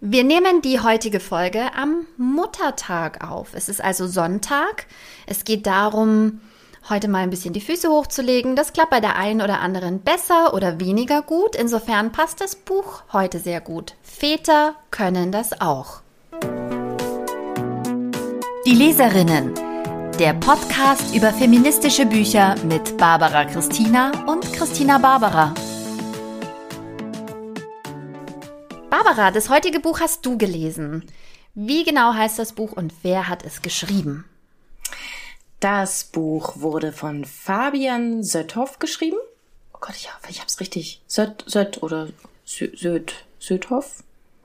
Wir nehmen die heutige Folge am Muttertag auf. Es ist also Sonntag. Es geht darum, heute mal ein bisschen die Füße hochzulegen. Das klappt bei der einen oder anderen besser oder weniger gut. Insofern passt das Buch heute sehr gut. Väter können das auch. Die Leserinnen. Der Podcast über feministische Bücher mit Barbara Christina und Christina Barbara. Barbara, das heutige Buch hast du gelesen. Wie genau heißt das Buch und wer hat es geschrieben? Das Buch wurde von Fabian Sötthoff geschrieben. Oh Gott, ich hoffe, ich hab's richtig. Sött, Sött oder Söd, Södhoff?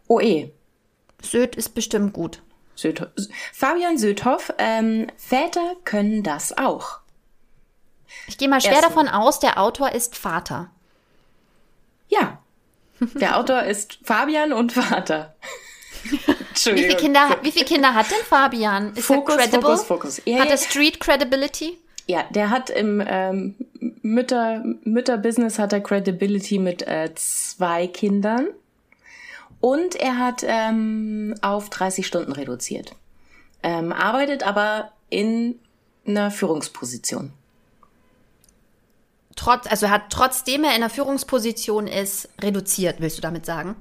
OE. Söd ist bestimmt gut. Södhoff. Fabian Södhoff, ähm, Väter können das auch. Ich gehe mal schwer Erst davon aus, der Autor ist Vater. Ja, der Autor ist Fabian und Vater. Wie viele, Kinder, wie viele Kinder hat denn Fabian? Ist Fokus, er credible? Fokus, Fokus. Ja, hat er Street Credibility? Ja, der hat im ähm, Mütter, Mütterbusiness hat er Credibility mit äh, zwei Kindern. Und er hat ähm, auf 30 Stunden reduziert. Ähm, arbeitet aber in einer Führungsposition trotz, also hat trotzdem er in einer Führungsposition ist, reduziert, willst du damit sagen?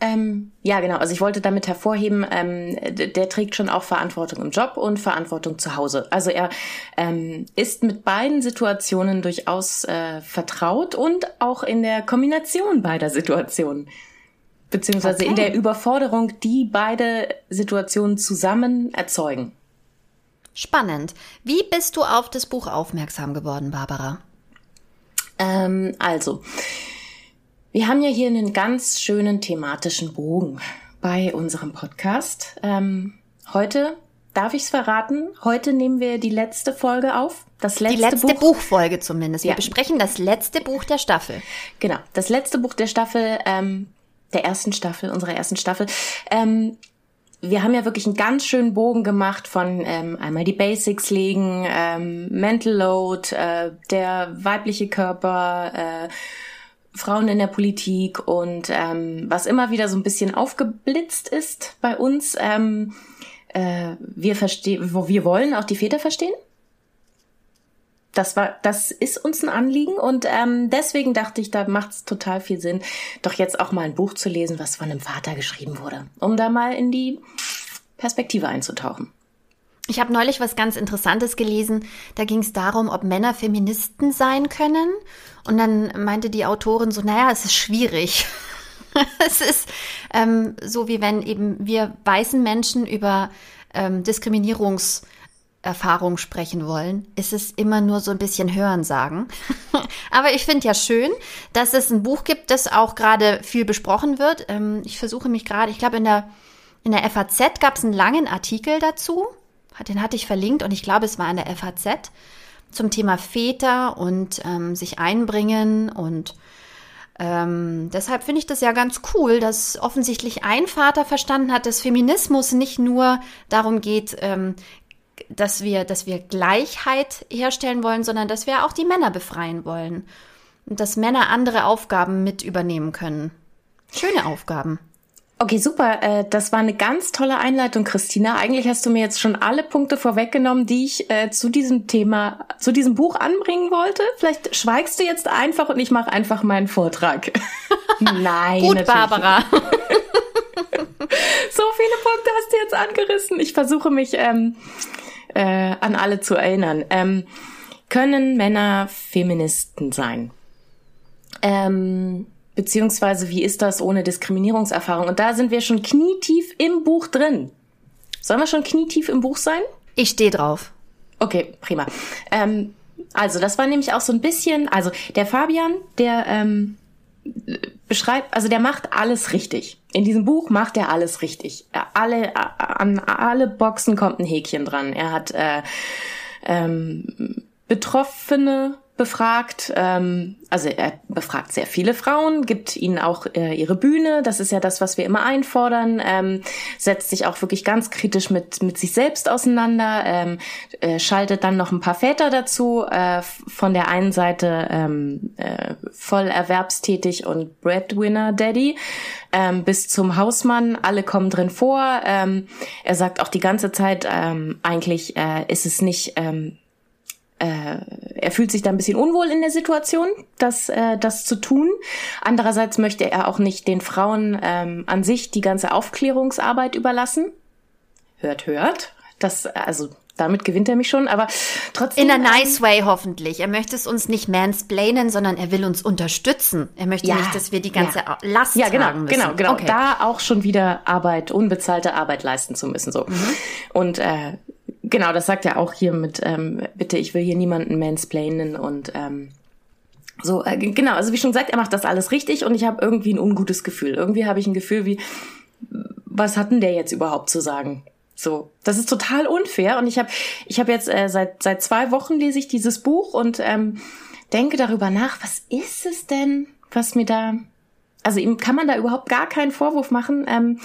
Ähm, ja, genau. Also ich wollte damit hervorheben, ähm, der trägt schon auch Verantwortung im Job und Verantwortung zu Hause. Also er ähm, ist mit beiden Situationen durchaus äh, vertraut und auch in der Kombination beider Situationen. Beziehungsweise okay. in der Überforderung, die beide Situationen zusammen erzeugen. Spannend. Wie bist du auf das Buch aufmerksam geworden, Barbara? Ähm, also, wir haben ja hier einen ganz schönen thematischen Bogen bei unserem Podcast. Ähm, heute Darf ich es verraten? Heute nehmen wir die letzte Folge auf. Das letzte die letzte Buch. Buchfolge zumindest. Wir ja. besprechen das letzte Buch der Staffel. Genau, das letzte Buch der Staffel, ähm, der ersten Staffel, unserer ersten Staffel. Ähm, wir haben ja wirklich einen ganz schönen Bogen gemacht von ähm, einmal die Basics legen, ähm, Mental Load, äh, der weibliche Körper, äh, Frauen in der Politik und ähm, was immer wieder so ein bisschen aufgeblitzt ist bei uns. Ähm, äh, wir verstehen, wo wir wollen auch die Väter verstehen das war, das ist uns ein Anliegen und ähm, deswegen dachte ich, da macht es total viel Sinn, doch jetzt auch mal ein Buch zu lesen, was von einem Vater geschrieben wurde, um da mal in die Perspektive einzutauchen. Ich habe neulich was ganz Interessantes gelesen. Da ging es darum, ob Männer Feministen sein können. Und dann meinte die Autorin so, naja, es ist schwierig. es ist ähm, so, wie wenn eben wir weißen Menschen über ähm, Diskriminierungs- Erfahrung sprechen wollen, ist es immer nur so ein bisschen Hören sagen. Aber ich finde ja schön, dass es ein Buch gibt, das auch gerade viel besprochen wird. Ähm, ich versuche mich gerade, ich glaube in der, in der FAZ gab es einen langen Artikel dazu. Den hatte ich verlinkt und ich glaube, es war in der FAZ zum Thema Väter und ähm, sich einbringen und ähm, deshalb finde ich das ja ganz cool, dass offensichtlich ein Vater verstanden hat, dass Feminismus nicht nur darum geht, ähm, dass wir, dass wir Gleichheit herstellen wollen, sondern dass wir auch die Männer befreien wollen. Und dass Männer andere Aufgaben mit übernehmen können. Schöne Aufgaben. Okay, super. Äh, das war eine ganz tolle Einleitung, Christina. Eigentlich hast du mir jetzt schon alle Punkte vorweggenommen, die ich äh, zu diesem Thema, zu diesem Buch anbringen wollte. Vielleicht schweigst du jetzt einfach und ich mache einfach meinen Vortrag. Nein. Gut, Barbara. so viele Punkte hast du jetzt angerissen. Ich versuche mich ähm, äh, an alle zu erinnern. Ähm, können Männer Feministen sein? Ähm, beziehungsweise wie ist das ohne Diskriminierungserfahrung? Und da sind wir schon knietief im Buch drin. Sollen wir schon knietief im Buch sein? Ich stehe drauf. Okay, prima. Ähm, also das war nämlich auch so ein bisschen, also der Fabian, der ähm, beschreibt, also der macht alles richtig. In diesem Buch macht er alles richtig. Alle, an alle Boxen kommt ein Häkchen dran. Er hat äh, ähm, Betroffene befragt. Ähm, also er befragt sehr viele Frauen, gibt ihnen auch äh, ihre Bühne. Das ist ja das, was wir immer einfordern. Ähm, setzt sich auch wirklich ganz kritisch mit mit sich selbst auseinander. Ähm, äh, schaltet dann noch ein paar Väter dazu. Äh, von der einen Seite ähm, äh, voll erwerbstätig und Breadwinner Daddy ähm, bis zum Hausmann. Alle kommen drin vor. Ähm, er sagt auch die ganze Zeit ähm, eigentlich äh, ist es nicht ähm, äh, er fühlt sich da ein bisschen unwohl in der Situation, das, äh, das zu tun. Andererseits möchte er auch nicht den Frauen ähm, an sich die ganze Aufklärungsarbeit überlassen. Hört, hört. Das, also damit gewinnt er mich schon, aber trotzdem. In a nice ähm, way hoffentlich. Er möchte es uns nicht mansplainen, sondern er will uns unterstützen. Er möchte ja, nicht, dass wir die ganze ja. Last ja, genau, tragen müssen. Genau, genau. Okay. Da auch schon wieder Arbeit, unbezahlte Arbeit leisten zu müssen. So. Mhm. Und äh, Genau, das sagt er auch hier mit, ähm, bitte, ich will hier niemanden mansplainen und ähm, so, äh, genau, also wie schon gesagt, er macht das alles richtig und ich habe irgendwie ein ungutes Gefühl. Irgendwie habe ich ein Gefühl wie, was hat denn der jetzt überhaupt zu sagen? So, das ist total unfair und ich habe ich habe jetzt äh, seit seit zwei Wochen lese ich dieses Buch und ähm, denke darüber nach, was ist es denn, was mir da, also ihm kann man da überhaupt gar keinen Vorwurf machen. Ähm,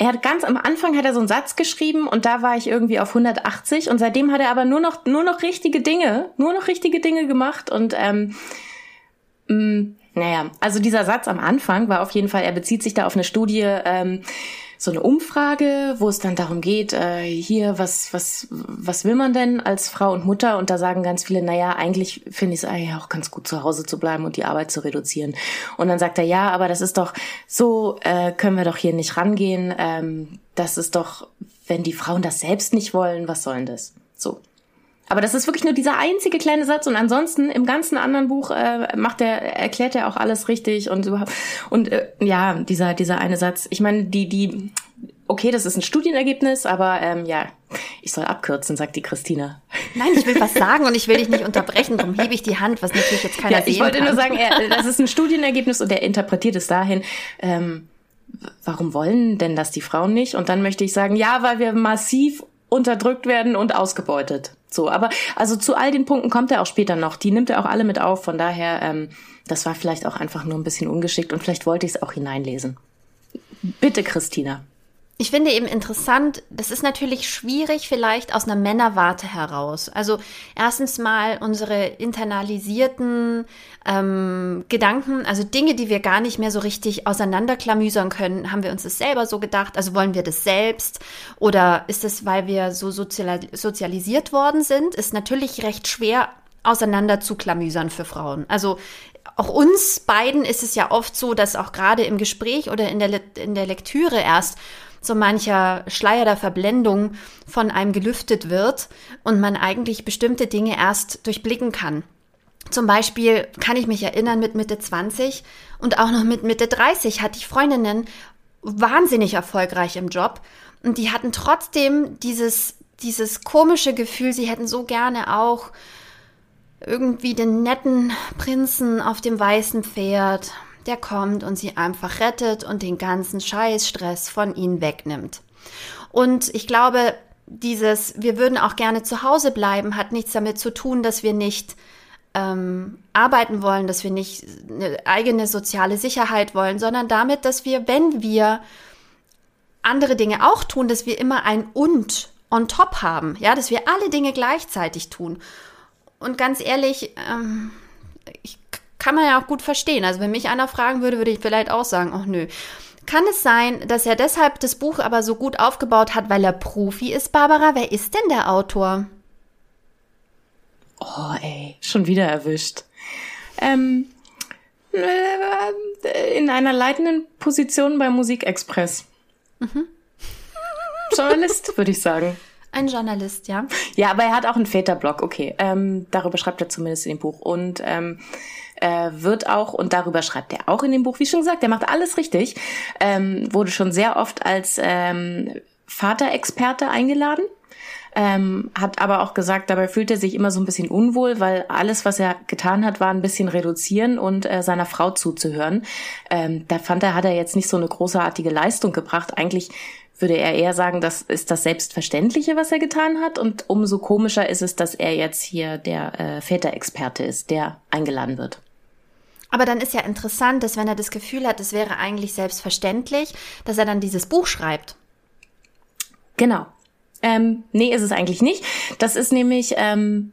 er hat ganz am Anfang hat er so einen Satz geschrieben und da war ich irgendwie auf 180 und seitdem hat er aber nur noch nur noch richtige Dinge, nur noch richtige Dinge gemacht und ähm, mh, mm, naja, also dieser Satz am Anfang war auf jeden Fall, er bezieht sich da auf eine Studie, ähm, so eine Umfrage, wo es dann darum geht, äh, hier, was, was, was will man denn als Frau und Mutter? Und da sagen ganz viele, naja, eigentlich finde ich es eigentlich auch ganz gut, zu Hause zu bleiben und die Arbeit zu reduzieren. Und dann sagt er, ja, aber das ist doch, so äh, können wir doch hier nicht rangehen. Ähm, das ist doch, wenn die Frauen das selbst nicht wollen, was sollen das? So. Aber das ist wirklich nur dieser einzige kleine Satz und ansonsten im ganzen anderen Buch äh, macht er erklärt er auch alles richtig und überhaupt und äh, ja dieser dieser eine Satz. Ich meine die die okay das ist ein Studienergebnis, aber ähm, ja ich soll abkürzen, sagt die Christina. Nein, ich will was sagen und ich will dich nicht unterbrechen. Darum hebe ich die Hand, was natürlich jetzt keiner ja, sehen Ich wollte kann. nur sagen, er, das ist ein Studienergebnis und er interpretiert es dahin. Ähm, warum wollen denn das die Frauen nicht? Und dann möchte ich sagen, ja, weil wir massiv unterdrückt werden und ausgebeutet. So, aber also zu all den Punkten kommt er auch später noch. Die nimmt er auch alle mit auf. Von daher, ähm, das war vielleicht auch einfach nur ein bisschen ungeschickt und vielleicht wollte ich es auch hineinlesen. Bitte, Christina. Ich finde eben interessant, das ist natürlich schwierig vielleicht aus einer Männerwarte heraus. Also erstens mal unsere internalisierten ähm, Gedanken, also Dinge, die wir gar nicht mehr so richtig auseinanderklamüsern können, haben wir uns das selber so gedacht? Also wollen wir das selbst? Oder ist es, weil wir so sozialisiert worden sind? Ist natürlich recht schwer auseinander zu klamüsern für Frauen. Also auch uns beiden ist es ja oft so, dass auch gerade im Gespräch oder in der, in der Lektüre erst so mancher Schleier der Verblendung von einem gelüftet wird und man eigentlich bestimmte Dinge erst durchblicken kann. Zum Beispiel kann ich mich erinnern, mit Mitte 20 und auch noch mit Mitte 30 hatte ich Freundinnen wahnsinnig erfolgreich im Job und die hatten trotzdem dieses, dieses komische Gefühl, sie hätten so gerne auch irgendwie den netten Prinzen auf dem weißen Pferd der kommt und sie einfach rettet und den ganzen Scheißstress von ihnen wegnimmt. Und ich glaube, dieses, wir würden auch gerne zu Hause bleiben, hat nichts damit zu tun, dass wir nicht ähm, arbeiten wollen, dass wir nicht eine eigene soziale Sicherheit wollen, sondern damit, dass wir, wenn wir andere Dinge auch tun, dass wir immer ein und on top haben, ja, dass wir alle Dinge gleichzeitig tun. Und ganz ehrlich, ähm, ich kann man ja auch gut verstehen. Also wenn mich einer fragen würde, würde ich vielleicht auch sagen, ach nö. Kann es sein, dass er deshalb das Buch aber so gut aufgebaut hat, weil er Profi ist, Barbara? Wer ist denn der Autor? Oh, ey, schon wieder erwischt. Ähm, äh, in einer leitenden Position bei Musikexpress. Mhm. Journalist, würde ich sagen. Ein Journalist, ja. Ja, aber er hat auch einen Väterblog, okay. Ähm, darüber schreibt er zumindest in dem Buch. Und ähm, äh, wird auch, und darüber schreibt er auch in dem Buch, wie schon gesagt, er macht alles richtig, ähm, wurde schon sehr oft als ähm, Vaterexperte eingeladen. ähm, hat aber auch gesagt, dabei fühlt er sich immer so ein bisschen unwohl, weil alles, was er getan hat, war ein bisschen reduzieren und äh, seiner Frau zuzuhören. Ähm, da fand er, hat er jetzt nicht so eine großartige Leistung gebracht. Eigentlich würde er eher sagen, das ist das Selbstverständliche, was er getan hat. Und umso komischer ist es, dass er jetzt hier der äh, Väterexperte ist, der eingeladen wird. Aber dann ist ja interessant, dass wenn er das Gefühl hat, es wäre eigentlich selbstverständlich, dass er dann dieses Buch schreibt. Genau. Ähm, nee, ist es eigentlich nicht. Das ist nämlich, ähm,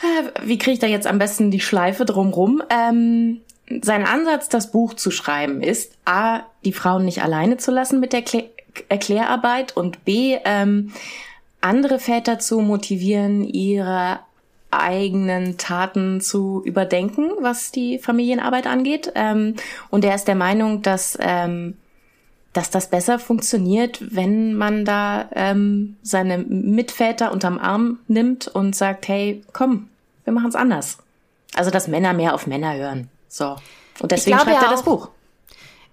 äh, wie kriege ich da jetzt am besten die Schleife drumrum? Ähm, sein Ansatz, das Buch zu schreiben, ist A, die Frauen nicht alleine zu lassen mit der Klä Erklärarbeit und B, ähm, andere Väter zu motivieren, ihre eigenen Taten zu überdenken, was die Familienarbeit angeht. Ähm, und er ist der Meinung, dass, ähm, dass das besser funktioniert, wenn man da ähm, seine Mitväter unterm Arm nimmt und sagt, hey, komm, wir machen es anders. Also, dass Männer mehr auf Männer hören. So. Und deswegen schreibt er das Buch.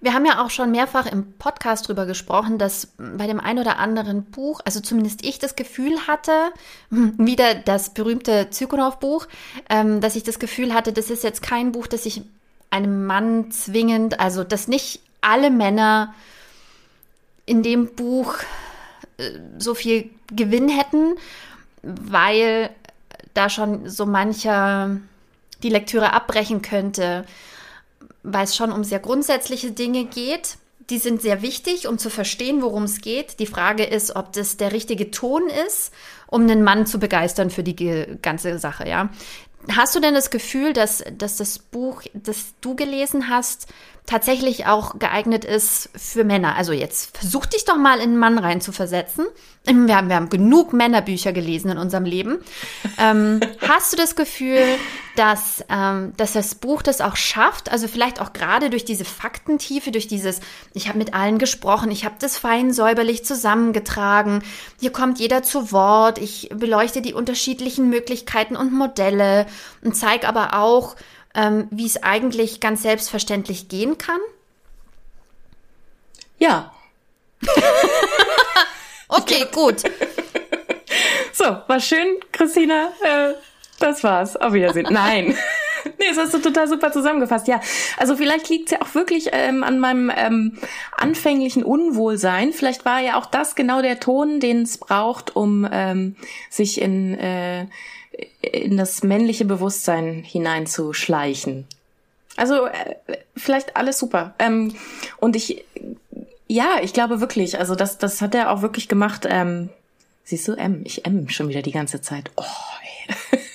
Wir haben ja auch schon mehrfach im Podcast drüber gesprochen, dass bei dem ein oder anderen Buch, also zumindest ich das Gefühl hatte, wieder das berühmte Zykonow-Buch, ähm, dass ich das Gefühl hatte, das ist jetzt kein Buch, das ich einem Mann zwingend, also dass nicht alle Männer in dem Buch äh, so viel Gewinn hätten, weil da schon so mancher die Lektüre abbrechen könnte, weil es schon um sehr grundsätzliche Dinge geht. Die sind sehr wichtig, um zu verstehen, worum es geht. Die Frage ist, ob das der richtige Ton ist, um einen Mann zu begeistern für die ganze Sache, ja. Hast du denn das Gefühl, dass, dass das Buch, das du gelesen hast, tatsächlich auch geeignet ist für Männer. Also jetzt versuch dich doch mal in einen Mann reinzuversetzen. Wir haben, wir haben genug Männerbücher gelesen in unserem Leben. Ähm, hast du das Gefühl, dass, ähm, dass das Buch das auch schafft? Also vielleicht auch gerade durch diese Faktentiefe, durch dieses, ich habe mit allen gesprochen, ich habe das fein säuberlich zusammengetragen, hier kommt jeder zu Wort, ich beleuchte die unterschiedlichen Möglichkeiten und Modelle und zeige aber auch, ähm, wie es eigentlich ganz selbstverständlich gehen kann? Ja. okay, gut. So, war schön, Christina. Äh, das war's. Auf Wiedersehen. Nein. nee, das hast du total super zusammengefasst. Ja, also vielleicht liegt's ja auch wirklich ähm, an meinem ähm, anfänglichen Unwohlsein. Vielleicht war ja auch das genau der Ton, den es braucht, um ähm, sich in äh, in das männliche Bewusstsein hineinzuschleichen. Also äh, vielleicht alles super. Ähm, und ich, ja, ich glaube wirklich, also das, das hat er auch wirklich gemacht. Ähm, siehst du, M, ich M schon wieder die ganze Zeit. Oh, ey.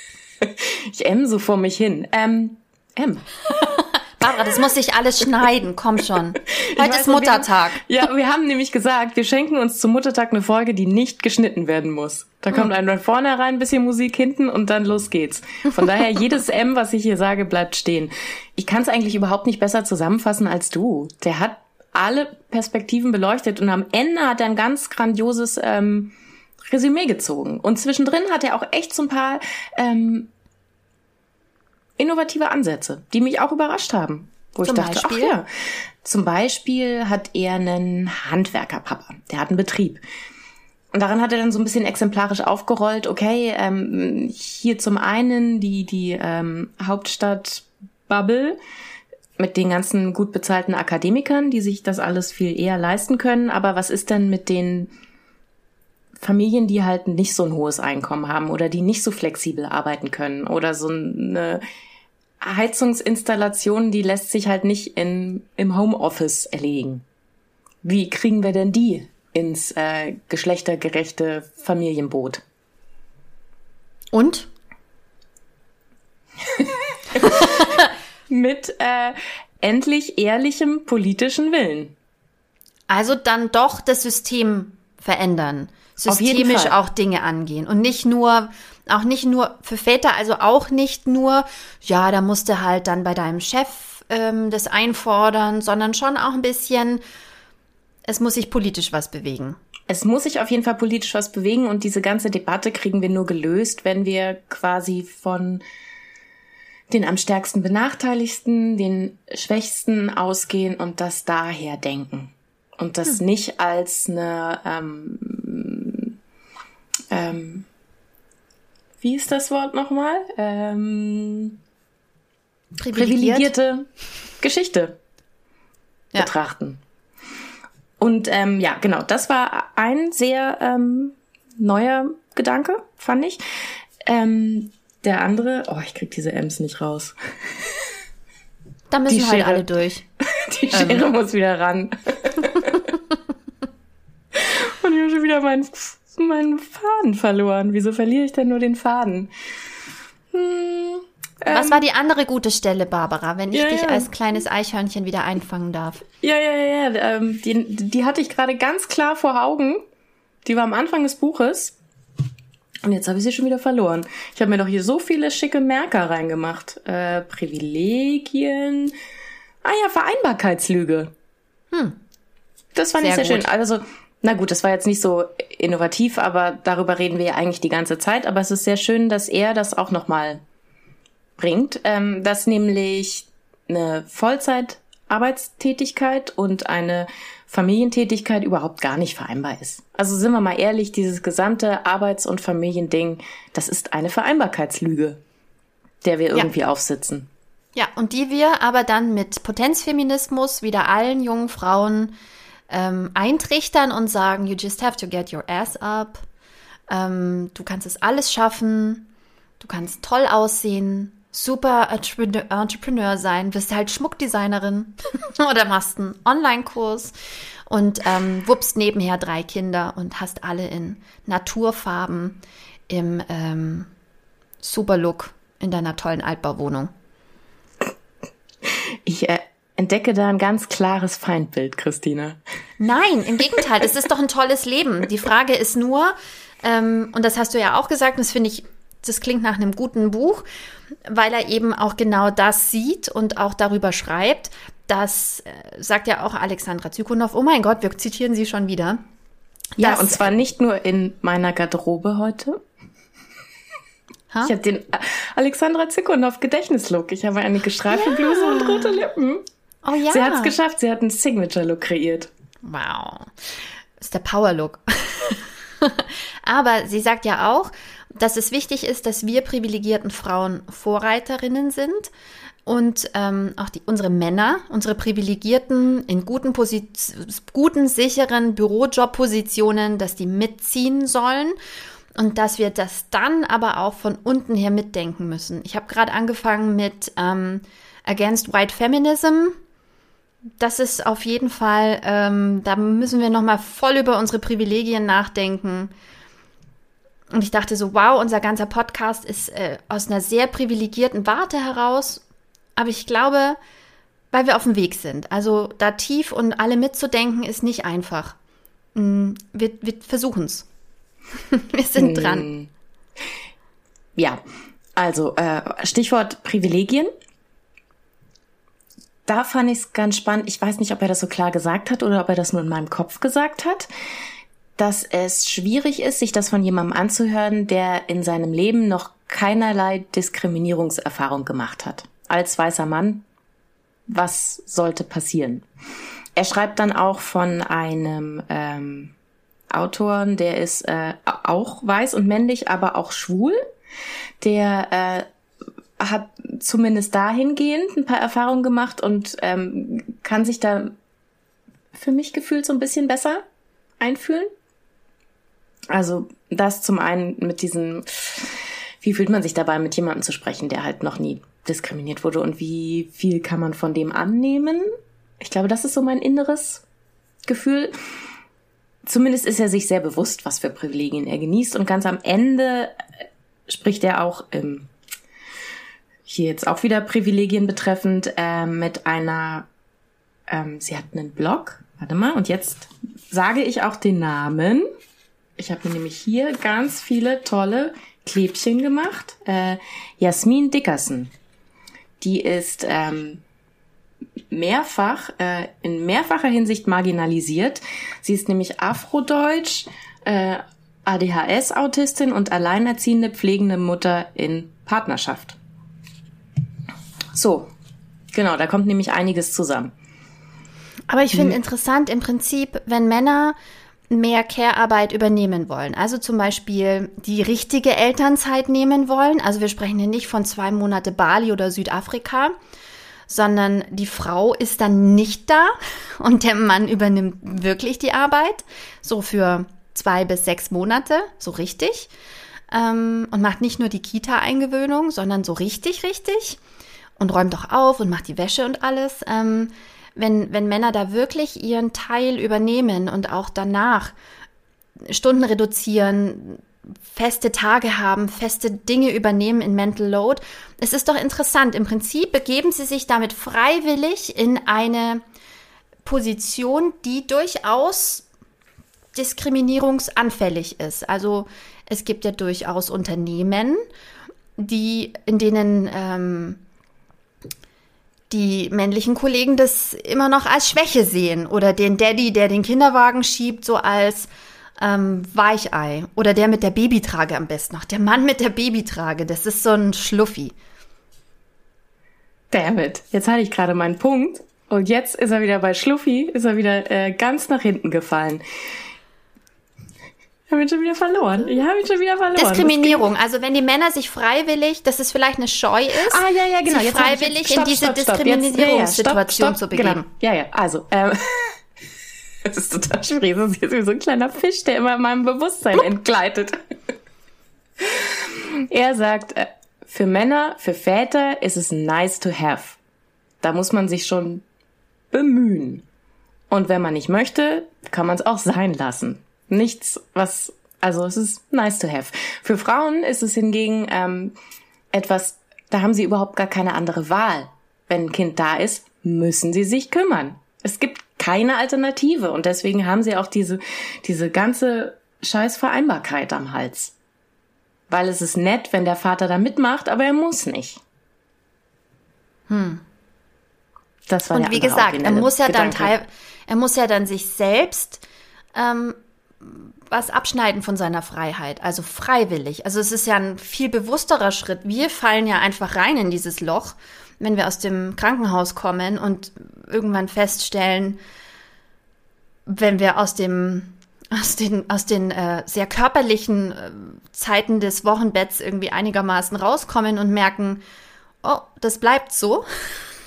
ich M so vor mich hin. Ähm, M. Barbara, das muss sich alles schneiden. Komm schon. Heute ist Muttertag. Wir haben, ja, wir haben nämlich gesagt, wir schenken uns zum Muttertag eine Folge, die nicht geschnitten werden muss. Da kommt hm. ein vorne rein, ein bisschen Musik hinten und dann los geht's. Von daher, jedes M, was ich hier sage, bleibt stehen. Ich kann es eigentlich überhaupt nicht besser zusammenfassen als du. Der hat alle Perspektiven beleuchtet und am Ende hat er ein ganz grandioses ähm, Resümee gezogen. Und zwischendrin hat er auch echt so ein paar ähm, innovative Ansätze, die mich auch überrascht haben. Wo Zum ich dachte, Beispiel? ach ja. Zum Beispiel hat er einen Handwerkerpapa, der hat einen Betrieb. Und daran hat er dann so ein bisschen exemplarisch aufgerollt, okay, ähm, hier zum einen die, die ähm, Hauptstadt Bubble mit den ganzen gut bezahlten Akademikern, die sich das alles viel eher leisten können. Aber was ist denn mit den Familien, die halt nicht so ein hohes Einkommen haben oder die nicht so flexibel arbeiten können oder so eine Heizungsinstallation, die lässt sich halt nicht in, im Homeoffice erlegen. Wie kriegen wir denn die ins äh, geschlechtergerechte Familienboot? Und? Mit äh, endlich ehrlichem politischen Willen. Also dann doch das System verändern, systemisch auch Dinge angehen und nicht nur auch nicht nur für Väter, also auch nicht nur, ja, da musst du halt dann bei deinem Chef ähm, das einfordern, sondern schon auch ein bisschen, es muss sich politisch was bewegen. Es muss sich auf jeden Fall politisch was bewegen und diese ganze Debatte kriegen wir nur gelöst, wenn wir quasi von den am stärksten benachteiligsten, den Schwächsten ausgehen und das daher denken. Und das hm. nicht als eine ähm, ähm, wie ist das Wort nochmal? Ähm, Privilegiert. privilegierte Geschichte Ja. betrachten. Und ähm, ja, genau, das war ein sehr ähm, neuer Gedanke, fand ich. Ähm, der andere, oh, ich krieg diese M's nicht raus. Da müssen Die halt Schere. alle durch. Die Schere Ähm. muss wieder ran. Und ich habe schon wieder meinen, meinen Faden verloren. Wieso verliere ich denn nur den Faden? Hm, Was war die andere gute Stelle, Barbara, wenn ich ja, dich ja. als kleines Eichhörnchen wieder einfangen darf? Ja, ja, ja, ja. Ähm, die, die hatte ich gerade ganz klar vor Augen. Die war am Anfang des Buches. Und jetzt habe ich sie schon wieder verloren. Ich habe mir doch hier so viele schicke Merker reingemacht. Äh, Privilegien. Ah ja, Vereinbarkeitslüge. Hm. Das fand Sehr ich sehr gut. schön. Also, na gut, das war jetzt nicht so innovativ, aber darüber reden wir ja eigentlich die ganze Zeit. Aber es ist sehr schön, dass er das auch nochmal bringt, ähm, dass nämlich eine Vollzeit-Arbeitstätigkeit und eine Familientätigkeit überhaupt gar nicht vereinbar ist. Also sind wir mal ehrlich, dieses gesamte Arbeits- und Familiending, das ist eine Vereinbarkeitslüge, der wir irgendwie aufsitzen. Ja, und die wir aber dann mit Potenzfeminismus wieder allen jungen Frauen ähm, eintrichtern und sagen, you just have to get your ass up. Ähm, du kannst es alles schaffen. Du kannst toll aussehen, super Entrepreneur, sein, bist halt Schmuckdesignerin oder machst einen Online-Kurs und ähm, wuppst nebenher drei Kinder und hast alle in Naturfarben im ähm, super Look in deiner tollen Altbauwohnung. Ich äh, entdecke da ein ganz klares Feindbild, Christine. Nein, im Gegenteil, es ist doch ein tolles Leben. Die Frage ist nur, ähm, und das hast du ja auch gesagt, und das finde ich, das klingt nach einem guten Buch, weil er eben auch genau das sieht und auch darüber schreibt. Das äh, sagt ja auch Alexandra Zykonow. Oh mein Gott, wir zitieren sie schon wieder. Ja, Das- und zwar nicht nur in meiner Garderobe heute. Ha? Ich habe den Alexandra Zikonow Gedächtnislook. Ich habe eine gestreifte Bluse und rote Lippen. Oh ja. Sie hat es geschafft. Sie hat einen Signature-Look kreiert. Wow. Ist der Power-Look. Aber sie sagt ja auch, dass es wichtig ist, dass wir privilegierten Frauen Vorreiterinnen sind und ähm, auch die, unsere Männer, unsere Privilegierten in guten, Posi- guten sicheren Bürojobpositionen, dass die mitziehen sollen und dass wir das dann aber auch von unten her mitdenken müssen. Ich habe gerade angefangen mit ähm, Against White Feminism. Das ist auf jeden Fall, ähm, da müssen wir nochmal voll über unsere Privilegien nachdenken. Und ich dachte so, wow, unser ganzer Podcast ist äh, aus einer sehr privilegierten Warte heraus. Aber ich glaube, weil wir auf dem Weg sind. Also da tief und alle mitzudenken, ist nicht einfach. Mm, Wir, wir versuchen es. wir sind dran. Ja, also äh, Stichwort Privilegien. Da fand ich es ganz spannend. Ich weiß nicht, ob er das so klar gesagt hat oder ob er das nur in meinem Kopf gesagt hat, dass es schwierig ist, sich das von jemandem anzuhören, der in seinem Leben noch keinerlei Diskriminierungserfahrung gemacht hat. Als weißer Mann, was sollte passieren? Er schreibt dann auch von einem ähm, Autor, der ist äh, auch weiß und männlich, aber auch schwul. Der äh, hat zumindest dahingehend ein paar Erfahrungen gemacht und ähm, kann sich da für mich gefühlt so ein bisschen besser einfühlen. Also das zum einen mit diesem, wie fühlt man sich dabei, mit jemandem zu sprechen, der halt noch nie diskriminiert wurde und wie viel kann man von dem annehmen? Ich glaube, das ist so mein inneres Gefühl. Zumindest ist er sich sehr bewusst, was für Privilegien er genießt und ganz am Ende spricht er auch im hier jetzt auch wieder Privilegien betreffend äh, mit einer, ähm, sie hat einen Blog, warte mal, und jetzt sage ich auch den Namen. Ich habe mir nämlich hier ganz viele tolle Klebchen gemacht. Äh, Jasmin Dickerson. Die ist ähm, mehrfach, äh, in mehrfacher Hinsicht marginalisiert. Sie ist nämlich Afrodeutsch, äh, ADHS-Autistin und alleinerziehende pflegende Mutter in Partnerschaft. So, genau, da kommt nämlich einiges zusammen. Aber ich finde interessant im Prinzip, wenn Männer mehr Care-Arbeit übernehmen wollen. Also zum Beispiel die richtige Elternzeit nehmen wollen. Also wir sprechen hier nicht von zwei Monate Bali oder Südafrika, sondern die Frau ist dann nicht da und der Mann übernimmt wirklich die Arbeit, so für zwei bis sechs Monate, so richtig. Ähm, und macht nicht nur die Kita-Eingewöhnung, sondern so richtig, richtig. Und räumt auch auf und macht die Wäsche und alles. Ähm, wenn, wenn Männer da wirklich ihren Teil übernehmen und auch danach Stunden reduzieren, feste Tage haben, feste Dinge übernehmen in Mental Load. Es ist doch interessant. Im Prinzip begeben sie sich damit freiwillig in eine Position, die durchaus diskriminierungsanfällig ist. Also es gibt ja durchaus Unternehmen, die, in denen ähm, die männlichen Kollegen das immer noch als Schwäche sehen oder den Daddy, der den Kinderwagen schiebt, so als ähm, Weichei oder der mit der Babytrage am besten noch. Der Mann mit der Babytrage, das ist so ein Schluffi. Dammit, jetzt hatte ich gerade meinen Punkt und jetzt ist er wieder bei Schluffi, ist er wieder äh, ganz nach hinten gefallen. Ich habe ihn schon wieder verloren. Ich habe ihn schon wieder verloren. Diskriminierung. Also wenn die Männer sich freiwillig, dass es vielleicht eine Scheu ist, ah, ja, ja, genau. sich freiwillig jetzt, stopp, in diese stopp, stopp. Diskriminierungssituation ja, zu begeben. Genau. Ja, ja. Also, ähm, das ist total schwierig. Das ist jetzt wie so ein kleiner Fisch, der immer in meinem Bewusstsein entgleitet. er sagt, äh, für Männer, für Väter ist es nice to have. Da muss man sich schon bemühen. Und wenn man nicht möchte, kann man es auch sein lassen nichts, was, also es ist nice to have. Für Frauen ist es hingegen ähm, etwas, da haben sie überhaupt gar keine andere Wahl. Wenn ein Kind da ist, müssen sie sich kümmern. Es gibt keine Alternative und deswegen haben sie auch diese, diese ganze scheiß Vereinbarkeit am Hals. Weil es ist nett, wenn der Vater da mitmacht, aber er muss nicht. Hm. Das war und wie gesagt, er muss ja Gedanke. dann teil, er muss ja dann sich selbst ähm, was abschneiden von seiner Freiheit, also freiwillig. Also es ist ja ein viel bewussterer Schritt. Wir fallen ja einfach rein in dieses Loch, wenn wir aus dem Krankenhaus kommen und irgendwann feststellen, wenn wir aus dem aus den aus den äh, sehr körperlichen äh, Zeiten des Wochenbetts irgendwie einigermaßen rauskommen und merken, oh, das bleibt so.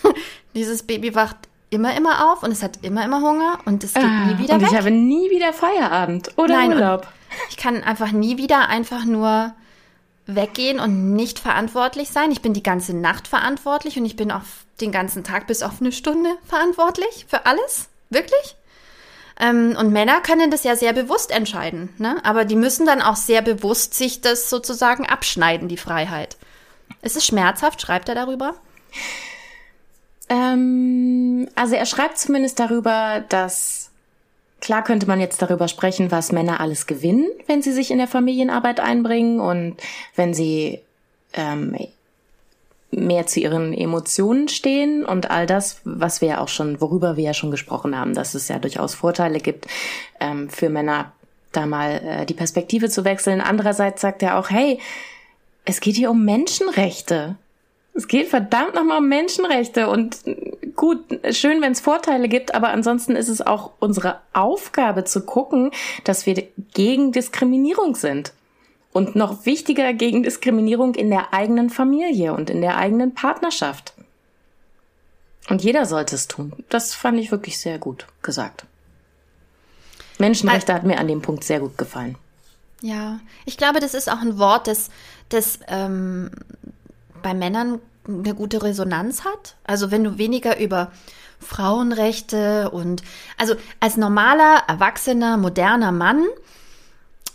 Dieses Baby wacht immer, immer auf und es hat immer, immer Hunger und es geht ah, nie wieder und weg. ich habe nie wieder Feierabend oder Nein, Urlaub. Ich kann einfach nie wieder einfach nur weggehen und nicht verantwortlich sein. Ich bin die ganze Nacht verantwortlich und ich bin auch den ganzen Tag bis auf eine Stunde verantwortlich für alles. Wirklich? Ähm, und Männer können das ja sehr bewusst entscheiden, ne? aber die müssen dann auch sehr bewusst sich das sozusagen abschneiden, die Freiheit. Ist es schmerzhaft? Schreibt er darüber? Ähm, also er schreibt zumindest darüber, dass klar könnte man jetzt darüber sprechen, was Männer alles gewinnen, wenn sie sich in der Familienarbeit einbringen und wenn sie ähm, mehr zu ihren Emotionen stehen und all das, was wir ja auch schon, worüber wir ja schon gesprochen haben, dass es ja durchaus Vorteile gibt ähm, für Männer, da mal äh, die Perspektive zu wechseln. Andererseits sagt er auch, hey, es geht hier um Menschenrechte. Es geht verdammt nochmal um Menschenrechte und gut, schön, wenn es Vorteile gibt, aber ansonsten ist es auch unsere Aufgabe zu gucken, dass wir gegen Diskriminierung sind. Und noch wichtiger gegen Diskriminierung in der eigenen Familie und in der eigenen Partnerschaft. Und jeder sollte es tun. Das fand ich wirklich sehr gut gesagt. Menschenrechte hat mir an dem Punkt sehr gut gefallen. Ja, ich glaube, das ist auch ein Wort, das, das ähm, bei Männern eine gute Resonanz hat. Also wenn du weniger über Frauenrechte und also als normaler, erwachsener, moderner Mann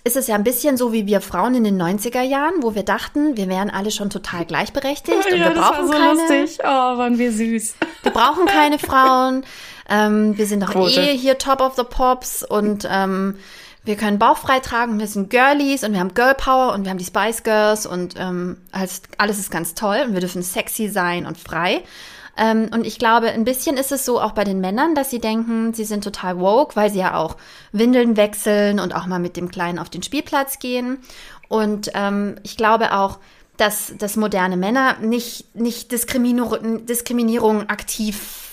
ist es ja ein bisschen so wie wir Frauen in den 90er Jahren, wo wir dachten, wir wären alle schon total gleichberechtigt ja, und wir brauchen so keine. Lustig. Oh, waren wir süß. Wir brauchen keine Frauen. Ähm, wir sind doch Quote. eh hier Top of the Pops und ähm, wir können bauchfrei tragen, wir sind Girlies und wir haben Girl Power und wir haben die Spice Girls und ähm, alles, alles ist ganz toll und wir dürfen sexy sein und frei. Ähm, und ich glaube, ein bisschen ist es so auch bei den Männern, dass sie denken, sie sind total woke, weil sie ja auch Windeln wechseln und auch mal mit dem Kleinen auf den Spielplatz gehen. Und ähm, ich glaube auch, dass, dass moderne Männer nicht, nicht Diskriminierung, Diskriminierung aktiv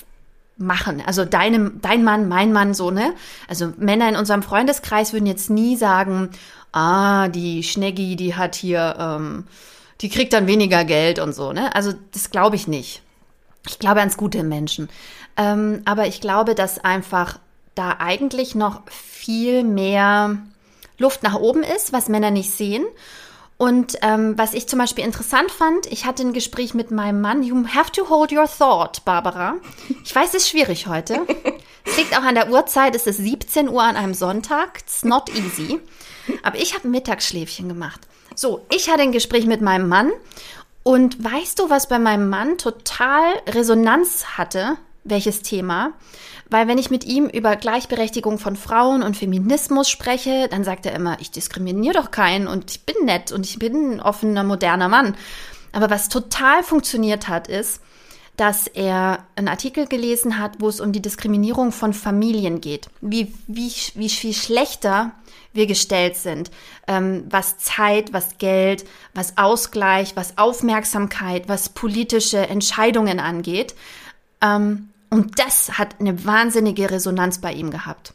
machen. Also deine, dein Mann, mein Mann, so, ne? Also Männer in unserem Freundeskreis würden jetzt nie sagen, ah, die Schneggi, die hat hier, ähm, die kriegt dann weniger Geld und so, ne? Also das glaube ich nicht. Ich glaube ans Gute Menschen. Ähm, aber ich glaube, dass einfach da eigentlich noch viel mehr Luft nach oben ist, was Männer nicht sehen. Und ähm, was ich zum Beispiel interessant fand, ich hatte ein Gespräch mit meinem Mann. You have to hold your thought, Barbara. Ich weiß, es ist schwierig heute. Es liegt auch an der Uhrzeit. Es ist 17 Uhr an einem Sonntag. It's not easy. Aber ich habe ein Mittagsschläfchen gemacht. So, ich hatte ein Gespräch mit meinem Mann. Und weißt du, was bei meinem Mann total Resonanz hatte? Welches Thema? Weil wenn ich mit ihm über Gleichberechtigung von Frauen und Feminismus spreche, dann sagt er immer, ich diskriminiere doch keinen und ich bin nett und ich bin ein offener, moderner Mann. Aber was total funktioniert hat, ist, dass er einen Artikel gelesen hat, wo es um die Diskriminierung von Familien geht. Wie, wie, wie viel schlechter wir gestellt sind, ähm, was Zeit, was Geld, was Ausgleich, was Aufmerksamkeit, was politische Entscheidungen angeht. Ähm, und das hat eine wahnsinnige Resonanz bei ihm gehabt.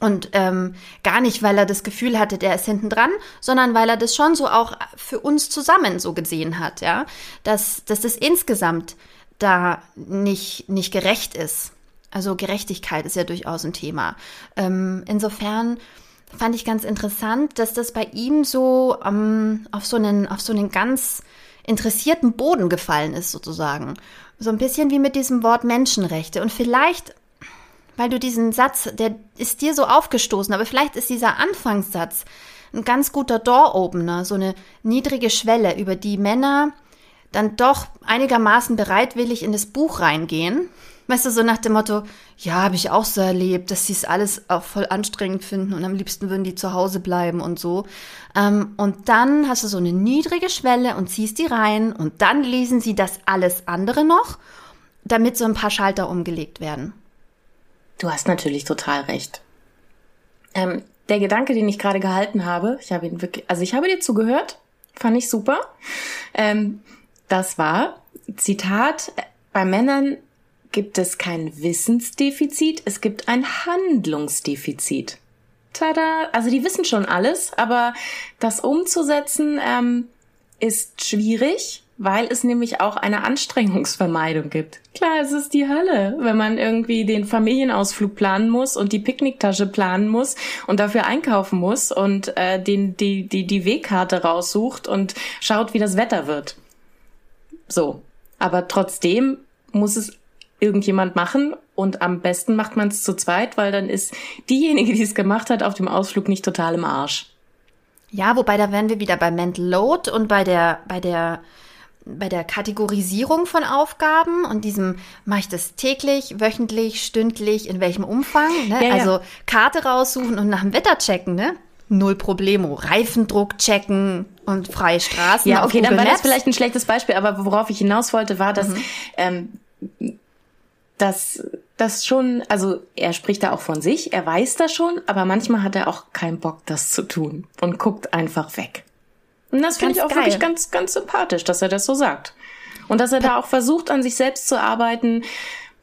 Und ähm, gar nicht, weil er das Gefühl hatte, der ist hinten dran, sondern weil er das schon so auch für uns zusammen so gesehen hat, ja, dass, dass das insgesamt da nicht, nicht gerecht ist. Also Gerechtigkeit ist ja durchaus ein Thema. Ähm, insofern fand ich ganz interessant, dass das bei ihm so ähm, auf so einen, auf so einen ganz interessierten Boden gefallen ist, sozusagen. So ein bisschen wie mit diesem Wort Menschenrechte. Und vielleicht, weil du diesen Satz, der ist dir so aufgestoßen, aber vielleicht ist dieser Anfangssatz ein ganz guter Door-Opener, so eine niedrige Schwelle, über die Männer dann doch einigermaßen bereitwillig in das Buch reingehen Weißt du, so nach dem Motto, ja, habe ich auch so erlebt, dass sie es alles auch voll anstrengend finden und am liebsten würden die zu Hause bleiben und so. Ähm, und dann hast du so eine niedrige Schwelle und ziehst die rein und dann lesen sie das alles andere noch, damit so ein paar Schalter umgelegt werden. Du hast natürlich total recht. Ähm, der Gedanke, den ich gerade gehalten habe, ich habe ihn wirklich, also ich habe dir zugehört, fand ich super. Ähm, das war, Zitat, bei Männern gibt es kein Wissensdefizit, es gibt ein Handlungsdefizit. Tada! Also die wissen schon alles, aber das umzusetzen ähm, ist schwierig, weil es nämlich auch eine Anstrengungsvermeidung gibt. Klar, es ist die Hölle, wenn man irgendwie den Familienausflug planen muss und die Picknicktasche planen muss und dafür einkaufen muss und äh, den, die, die, die Wegkarte raussucht und schaut, wie das Wetter wird. So. Aber trotzdem muss es irgendjemand machen und am besten macht man es zu zweit, weil dann ist diejenige, die es gemacht hat, auf dem Ausflug nicht total im Arsch. Ja, wobei da wären wir wieder bei Mental Load und bei der, bei der, bei der Kategorisierung von Aufgaben und diesem, mache ich das täglich, wöchentlich, stündlich, in welchem Umfang? Ne? Ja, ja. Also Karte raussuchen und nach dem Wetter checken, ne? Null Problemo. Reifendruck checken und freie Straßen. Ja, okay, dann war das vielleicht ein schlechtes Beispiel, aber worauf ich hinaus wollte, war, dass mhm. ähm, dass das schon, also er spricht da auch von sich, er weiß das schon, aber manchmal hat er auch keinen Bock, das zu tun und guckt einfach weg. Und das finde ich auch geil. wirklich ganz, ganz sympathisch, dass er das so sagt. Und dass er da auch versucht, an sich selbst zu arbeiten.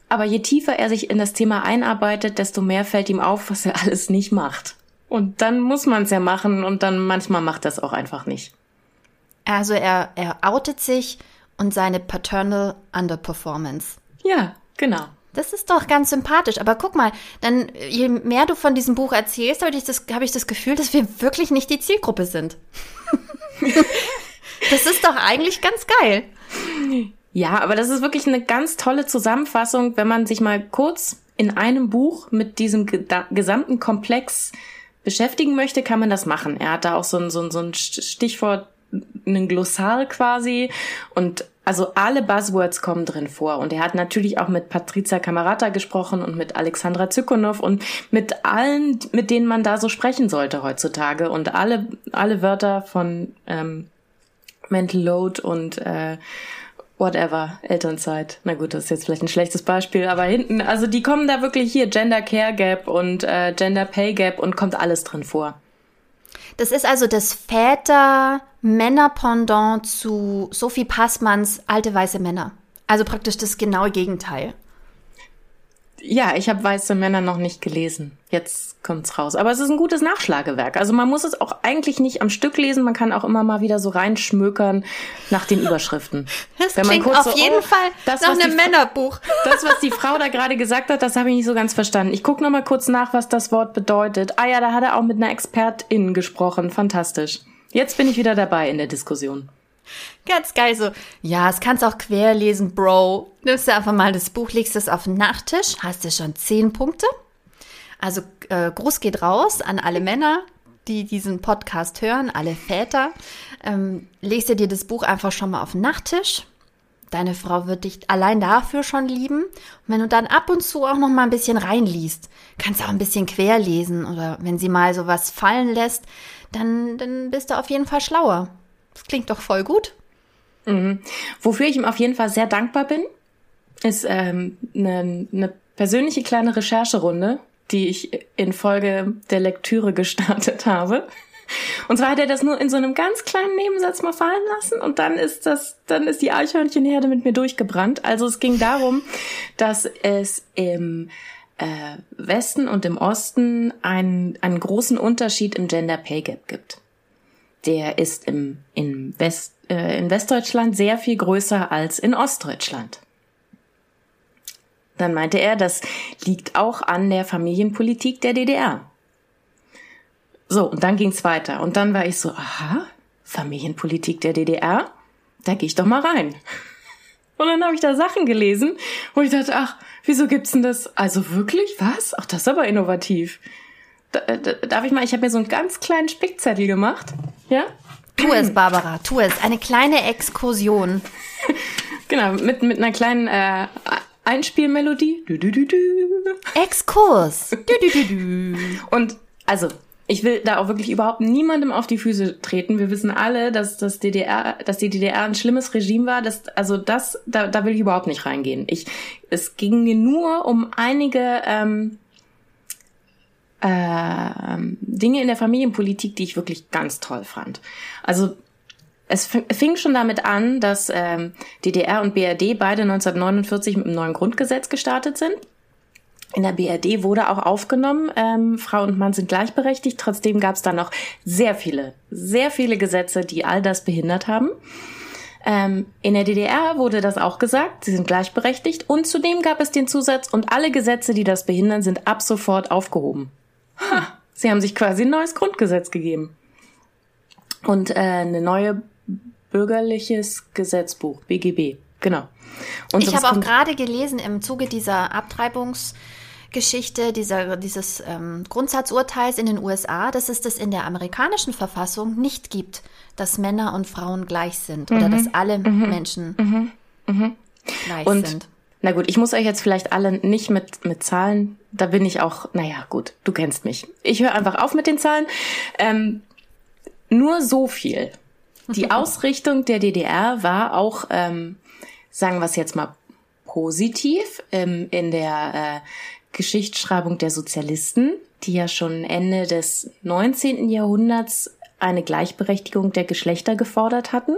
Aber je tiefer er sich in das Thema einarbeitet, desto mehr fällt ihm auf, was er alles nicht macht. Und dann muss man es ja machen und dann manchmal macht das auch einfach nicht. Also er, er outet sich und seine Paternal Underperformance. Ja, Genau. Das ist doch ganz sympathisch. Aber guck mal, dann je mehr du von diesem Buch erzählst, habe ich, das, habe ich das Gefühl, dass wir wirklich nicht die Zielgruppe sind. das ist doch eigentlich ganz geil. Ja, aber das ist wirklich eine ganz tolle Zusammenfassung, wenn man sich mal kurz in einem Buch mit diesem gesamten Komplex beschäftigen möchte, kann man das machen. Er hat da auch so ein, so ein, so ein Stichwort, einen Glossar quasi und also alle Buzzwords kommen drin vor. Und er hat natürlich auch mit Patricia Camarata gesprochen und mit Alexandra Zykonow und mit allen, mit denen man da so sprechen sollte heutzutage. Und alle, alle Wörter von ähm, Mental Load und äh, whatever, Elternzeit. Na gut, das ist jetzt vielleicht ein schlechtes Beispiel, aber hinten, also die kommen da wirklich hier, Gender Care Gap und äh, Gender Pay Gap und kommt alles drin vor. Das ist also das Väter-Männer-Pendant zu Sophie Passmanns Alte weiße Männer. Also praktisch das genaue Gegenteil. Ja, ich habe Weiße Männer noch nicht gelesen. Jetzt kommt's raus. Aber es ist ein gutes Nachschlagewerk. Also man muss es auch eigentlich nicht am Stück lesen. Man kann auch immer mal wieder so reinschmökern nach den Überschriften. Das Wenn klingt auf so, jeden oh, Fall das, nach einem Männerbuch. Das, was die Frau da gerade gesagt hat, das habe ich nicht so ganz verstanden. Ich gucke noch mal kurz nach, was das Wort bedeutet. Ah ja, da hat er auch mit einer Expertin gesprochen. Fantastisch. Jetzt bin ich wieder dabei in der Diskussion. Ganz geil so. Ja, es kannst auch querlesen, Bro. Nimmst du einfach mal das Buch, legst es auf den Nachttisch, hast du schon zehn Punkte. Also äh, Gruß geht raus an alle Männer, die diesen Podcast hören, alle Väter. Ähm, legst du dir das Buch einfach schon mal auf den Nachttisch. Deine Frau wird dich allein dafür schon lieben. Und wenn du dann ab und zu auch noch mal ein bisschen reinliest, kannst du auch ein bisschen querlesen oder wenn sie mal sowas fallen lässt, dann, dann bist du auf jeden Fall schlauer. Das klingt doch voll gut. Mhm. Wofür ich ihm auf jeden Fall sehr dankbar bin, ist ähm, eine, eine persönliche kleine Rechercherunde, die ich in Folge der Lektüre gestartet habe. Und zwar hat er das nur in so einem ganz kleinen Nebensatz mal fallen lassen und dann ist das, dann ist die Eichhörnchenherde mit mir durchgebrannt. Also es ging darum, dass es im äh, Westen und im Osten einen, einen großen Unterschied im Gender Pay Gap gibt. Der ist im, im West, äh, in Westdeutschland sehr viel größer als in Ostdeutschland. Dann meinte er, das liegt auch an der Familienpolitik der DDR. So, und dann ging's weiter. Und dann war ich so, aha, Familienpolitik der DDR? Da gehe ich doch mal rein. Und dann habe ich da Sachen gelesen, wo ich dachte, ach, wieso gibt's denn das? Also wirklich? Was? Ach, das ist aber innovativ. Da, darf ich mal, ich habe mir so einen ganz kleinen Spickzettel gemacht. Ja? Tu es, Barbara, tu es. Eine kleine Exkursion. genau, mit, mit einer kleinen äh, Einspielmelodie. Du, du, du, du. Exkurs. Du, du, du, du. Und also, ich will da auch wirklich überhaupt niemandem auf die Füße treten. Wir wissen alle, dass das DDR, dass die DDR ein schlimmes Regime war. Das, also das, da, da will ich überhaupt nicht reingehen. Ich, es ging mir nur um einige ähm, äh, Dinge in der Familienpolitik, die ich wirklich ganz toll fand. Also es fing schon damit an, dass ähm, DDR und BRD beide 1949 mit einem neuen Grundgesetz gestartet sind. In der BRD wurde auch aufgenommen, ähm, Frau und Mann sind gleichberechtigt. Trotzdem gab es da noch sehr viele, sehr viele Gesetze, die all das behindert haben. Ähm, in der DDR wurde das auch gesagt, sie sind gleichberechtigt. Und zudem gab es den Zusatz, und alle Gesetze, die das behindern, sind ab sofort aufgehoben. Ha, sie haben sich quasi ein neues Grundgesetz gegeben. Und äh, eine neue bürgerliches Gesetzbuch, BGB, genau. Und ich habe auch gerade gelesen im Zuge dieser Abtreibungsgeschichte, dieser, dieses ähm, Grundsatzurteils in den USA, dass es das in der amerikanischen Verfassung nicht gibt, dass Männer und Frauen gleich sind oder mhm. dass alle mhm. Menschen mhm. mhm. gleich und sind. Na gut, ich muss euch jetzt vielleicht alle nicht mit, mit Zahlen, da bin ich auch, naja, gut, du kennst mich. Ich höre einfach auf mit den Zahlen. Ähm, nur so viel. Die Ausrichtung der DDR war auch, ähm, sagen wir es jetzt mal, positiv ähm, in der äh, Geschichtsschreibung der Sozialisten, die ja schon Ende des 19. Jahrhunderts eine Gleichberechtigung der Geschlechter gefordert hatten.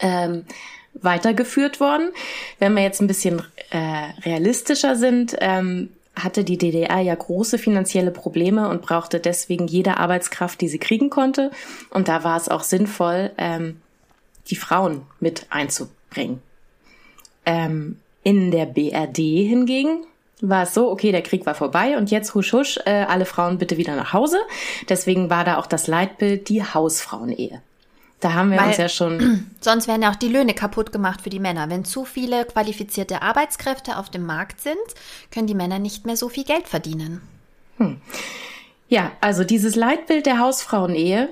Ähm, weitergeführt worden. Wenn wir jetzt ein bisschen äh, realistischer sind, ähm, hatte die DDR ja große finanzielle Probleme und brauchte deswegen jede Arbeitskraft, die sie kriegen konnte. Und da war es auch sinnvoll, ähm, die Frauen mit einzubringen. Ähm, in der BRD hingegen war es so, okay, der Krieg war vorbei und jetzt husch husch, äh, alle Frauen bitte wieder nach Hause. Deswegen war da auch das Leitbild die Hausfrauenehe. Da haben wir Weil, uns ja schon. Sonst werden ja auch die Löhne kaputt gemacht für die Männer. Wenn zu viele qualifizierte Arbeitskräfte auf dem Markt sind, können die Männer nicht mehr so viel Geld verdienen. Hm. Ja, also dieses Leitbild der Hausfrauenehe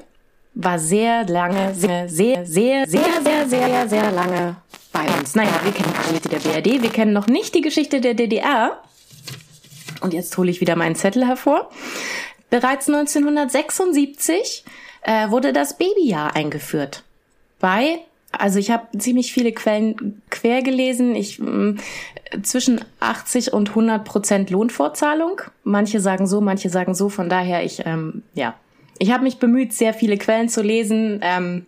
war sehr lange, sehr, sehr, sehr, sehr, sehr, sehr, sehr lange bei uns. Naja, wir kennen die Geschichte der BRD, wir kennen noch nicht die Geschichte der DDR. Und jetzt hole ich wieder meinen Zettel hervor. Bereits 1976 äh, wurde das Babyjahr eingeführt. Bei, also ich habe ziemlich viele Quellen quer gelesen, ich mh, zwischen 80 und 100 Prozent Lohnfortzahlung. Manche sagen so, manche sagen so. Von daher, ich ähm, ja, ich habe mich bemüht, sehr viele Quellen zu lesen. Ähm,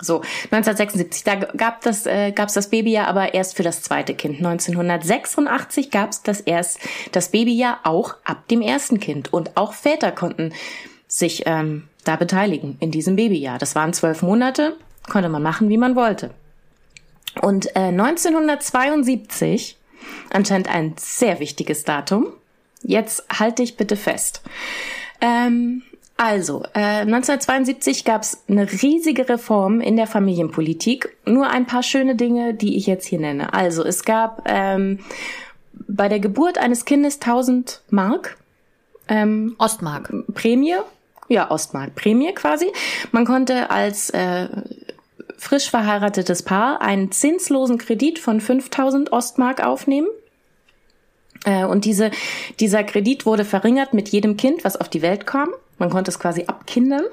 So, 1976, da gab das, äh, gab's das Babyjahr aber erst für das zweite Kind. 1986 gab's das erst das Babyjahr auch ab dem ersten Kind. Und auch Väter konnten sich ähm, da beteiligen in diesem Babyjahr. Das waren zwölf Monate, konnte man machen, wie man wollte. Und äh, 1972, anscheinend ein sehr wichtiges Datum, jetzt halte ich bitte fest. Ähm, also, äh, 1972 gab es eine riesige Reform in der Familienpolitik. Nur ein paar schöne Dinge, die ich jetzt hier nenne. Also, es gab ähm, bei der Geburt eines Kindes 1000 Mark. Ähm, Ostmark. Prämie. Ja, Ostmark. Prämie quasi. Man konnte als äh, frisch verheiratetes Paar einen zinslosen Kredit von 5000 Ostmark aufnehmen. Äh, und diese, dieser Kredit wurde verringert mit jedem Kind, was auf die Welt kam. Man konnte es quasi abkindern.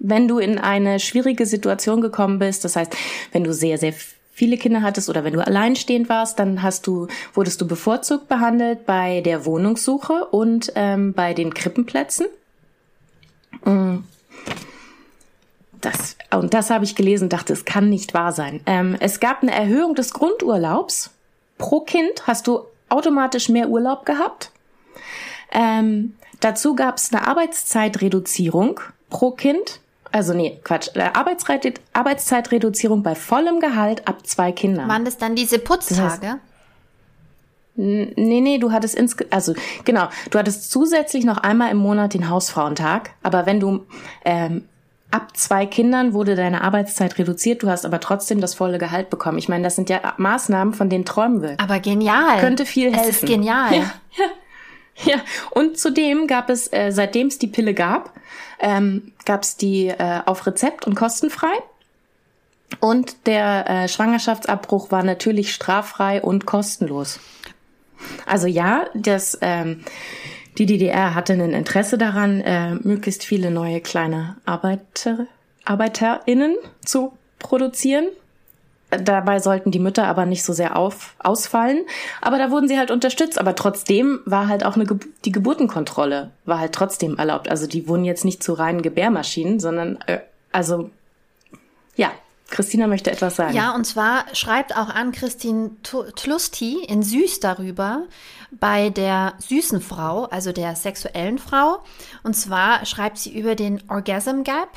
Wenn du in eine schwierige Situation gekommen bist, das heißt, wenn du sehr, sehr viele Kinder hattest oder wenn du alleinstehend warst, dann hast du, wurdest du bevorzugt behandelt bei der Wohnungssuche und ähm, bei den Krippenplätzen. Das, und das habe ich gelesen und dachte, es kann nicht wahr sein. Ähm, es gab eine Erhöhung des Grundurlaubs. Pro Kind hast du automatisch mehr Urlaub gehabt. Ähm, Dazu gab es eine Arbeitszeitreduzierung pro Kind. Also nee, Quatsch. Arbeitszeit, Arbeitszeitreduzierung bei vollem Gehalt ab zwei Kindern. Waren das dann diese Putztage? Das heißt, Nee, nee, du hattest ins, also genau, du hattest zusätzlich noch einmal im Monat den Hausfrauentag, aber wenn du ähm, ab zwei Kindern wurde deine Arbeitszeit reduziert, du hast aber trotzdem das volle Gehalt bekommen. Ich meine, das sind ja Maßnahmen, von denen träumen wir. Aber genial. Könnte viel helfen. Es ist genial. Ja, ja. Ja, und zudem gab es, äh, seitdem es die Pille gab, ähm, gab es die äh, auf Rezept und kostenfrei. Und der äh, Schwangerschaftsabbruch war natürlich straffrei und kostenlos. Also ja, das, ähm, die DDR hatte ein Interesse daran, äh, möglichst viele neue kleine Arbeiter, ArbeiterInnen zu produzieren. Dabei sollten die Mütter aber nicht so sehr auf, ausfallen. Aber da wurden sie halt unterstützt. Aber trotzdem war halt auch eine, die Geburtenkontrolle war halt trotzdem erlaubt. Also die wurden jetzt nicht zu reinen Gebärmaschinen, sondern, äh, also, ja. Christina möchte etwas sagen. Ja, und zwar schreibt auch an Christine Tlusti in Süß darüber bei der süßen Frau, also der sexuellen Frau. Und zwar schreibt sie über den Orgasm Gap.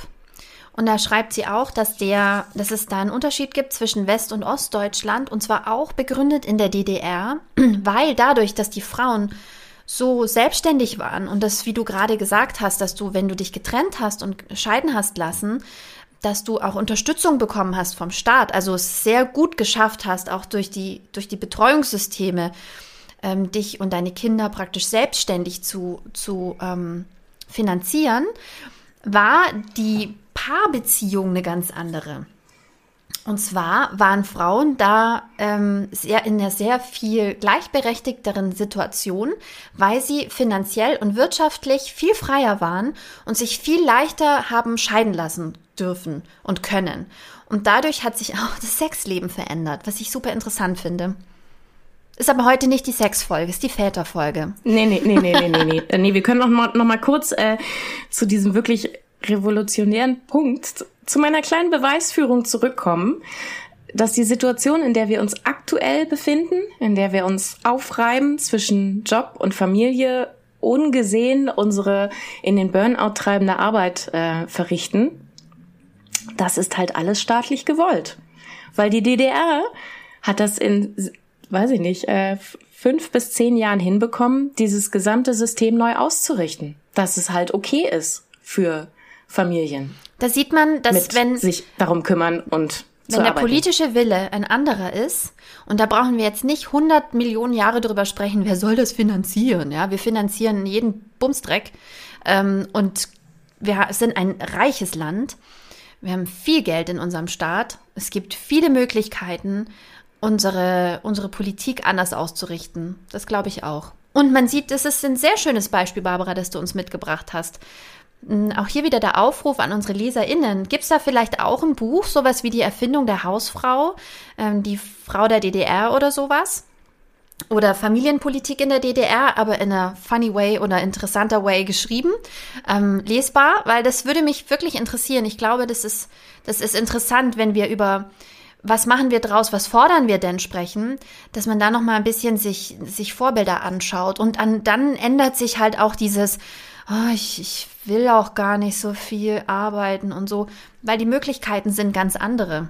Und da schreibt sie auch, dass, der, dass es da einen Unterschied gibt zwischen West- und Ostdeutschland und zwar auch begründet in der DDR, weil dadurch, dass die Frauen so selbstständig waren und das, wie du gerade gesagt hast, dass du, wenn du dich getrennt hast und scheiden hast lassen, dass du auch Unterstützung bekommen hast vom Staat, also es sehr gut geschafft hast, auch durch die, durch die Betreuungssysteme, ähm, dich und deine Kinder praktisch selbstständig zu, zu ähm, finanzieren, war die Paarbeziehung eine ganz andere. Und zwar waren Frauen da ähm, sehr in einer sehr viel gleichberechtigteren Situation, weil sie finanziell und wirtschaftlich viel freier waren und sich viel leichter haben scheiden lassen dürfen und können. Und dadurch hat sich auch das Sexleben verändert, was ich super interessant finde. Ist aber heute nicht die Sexfolge, ist die Väterfolge. Nee, nee, nee, nee, nee, nee, nee. nee wir können noch mal, noch mal kurz äh, zu diesem wirklich revolutionären Punkt zu meiner kleinen Beweisführung zurückkommen, dass die Situation, in der wir uns aktuell befinden, in der wir uns aufreiben zwischen Job und Familie, ungesehen unsere in den Burnout treibende Arbeit äh, verrichten, das ist halt alles staatlich gewollt. Weil die DDR hat das in, weiß ich nicht, äh, fünf bis zehn Jahren hinbekommen, dieses gesamte System neu auszurichten. Dass es halt okay ist für Familien. Da sieht man, dass wenn sich darum kümmern und wenn der politische Wille ein anderer ist, und da brauchen wir jetzt nicht 100 Millionen Jahre drüber sprechen, wer soll das finanzieren? Ja, wir finanzieren jeden Bumsdreck ähm, und wir sind ein reiches Land. Wir haben viel Geld in unserem Staat. Es gibt viele Möglichkeiten, unsere, unsere Politik anders auszurichten. Das glaube ich auch. Und man sieht, das ist ein sehr schönes Beispiel, Barbara, das du uns mitgebracht hast. Hm, auch hier wieder der Aufruf an unsere LeserInnen. Gibt es da vielleicht auch ein Buch, sowas wie die Erfindung der Hausfrau, ähm, die Frau der DDR oder sowas? Oder Familienpolitik in der DDR, aber in einer funny way oder interessanter way geschrieben, ähm, lesbar, weil das würde mich wirklich interessieren. Ich glaube, das ist, das ist interessant, wenn wir über was machen wir draus, was fordern wir denn sprechen, dass man da noch mal ein bisschen sich, sich Vorbilder anschaut und an, dann ändert sich halt auch dieses, oh, ich, ich will auch gar nicht so viel arbeiten und so, weil die Möglichkeiten sind ganz andere.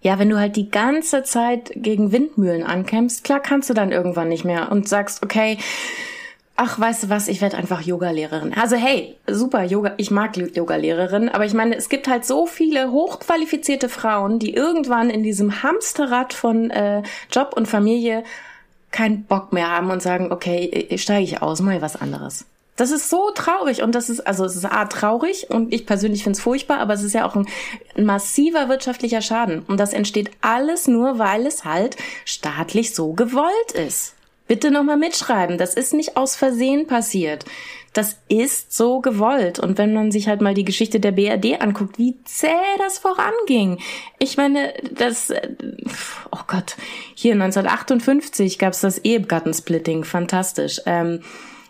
Ja, wenn du halt die ganze Zeit gegen Windmühlen ankämpfst, klar kannst du dann irgendwann nicht mehr und sagst, okay, ach, weißt du was, ich werde einfach Yoga-Lehrerin. Also hey, super Yoga, ich mag Yoga-Lehrerin, aber ich meine, es gibt halt so viele hochqualifizierte Frauen, die irgendwann in diesem Hamsterrad von äh, Job und Familie keinen Bock mehr haben und sagen, okay, steige ich aus, mal was anderes. Das ist so traurig und das ist, also es ist A, traurig und ich persönlich finde es furchtbar, aber es ist ja auch ein, massiver wirtschaftlicher Schaden. Und das entsteht alles nur, weil es halt staatlich so gewollt ist. Bitte nochmal mitschreiben, das ist nicht aus Versehen passiert. Das ist so gewollt. Und wenn man sich halt mal die Geschichte der BRD anguckt, wie zäh das voranging. Ich meine, das, oh Gott, hier 1958 gab's das Ehegattensplitting, fantastisch. Ähm,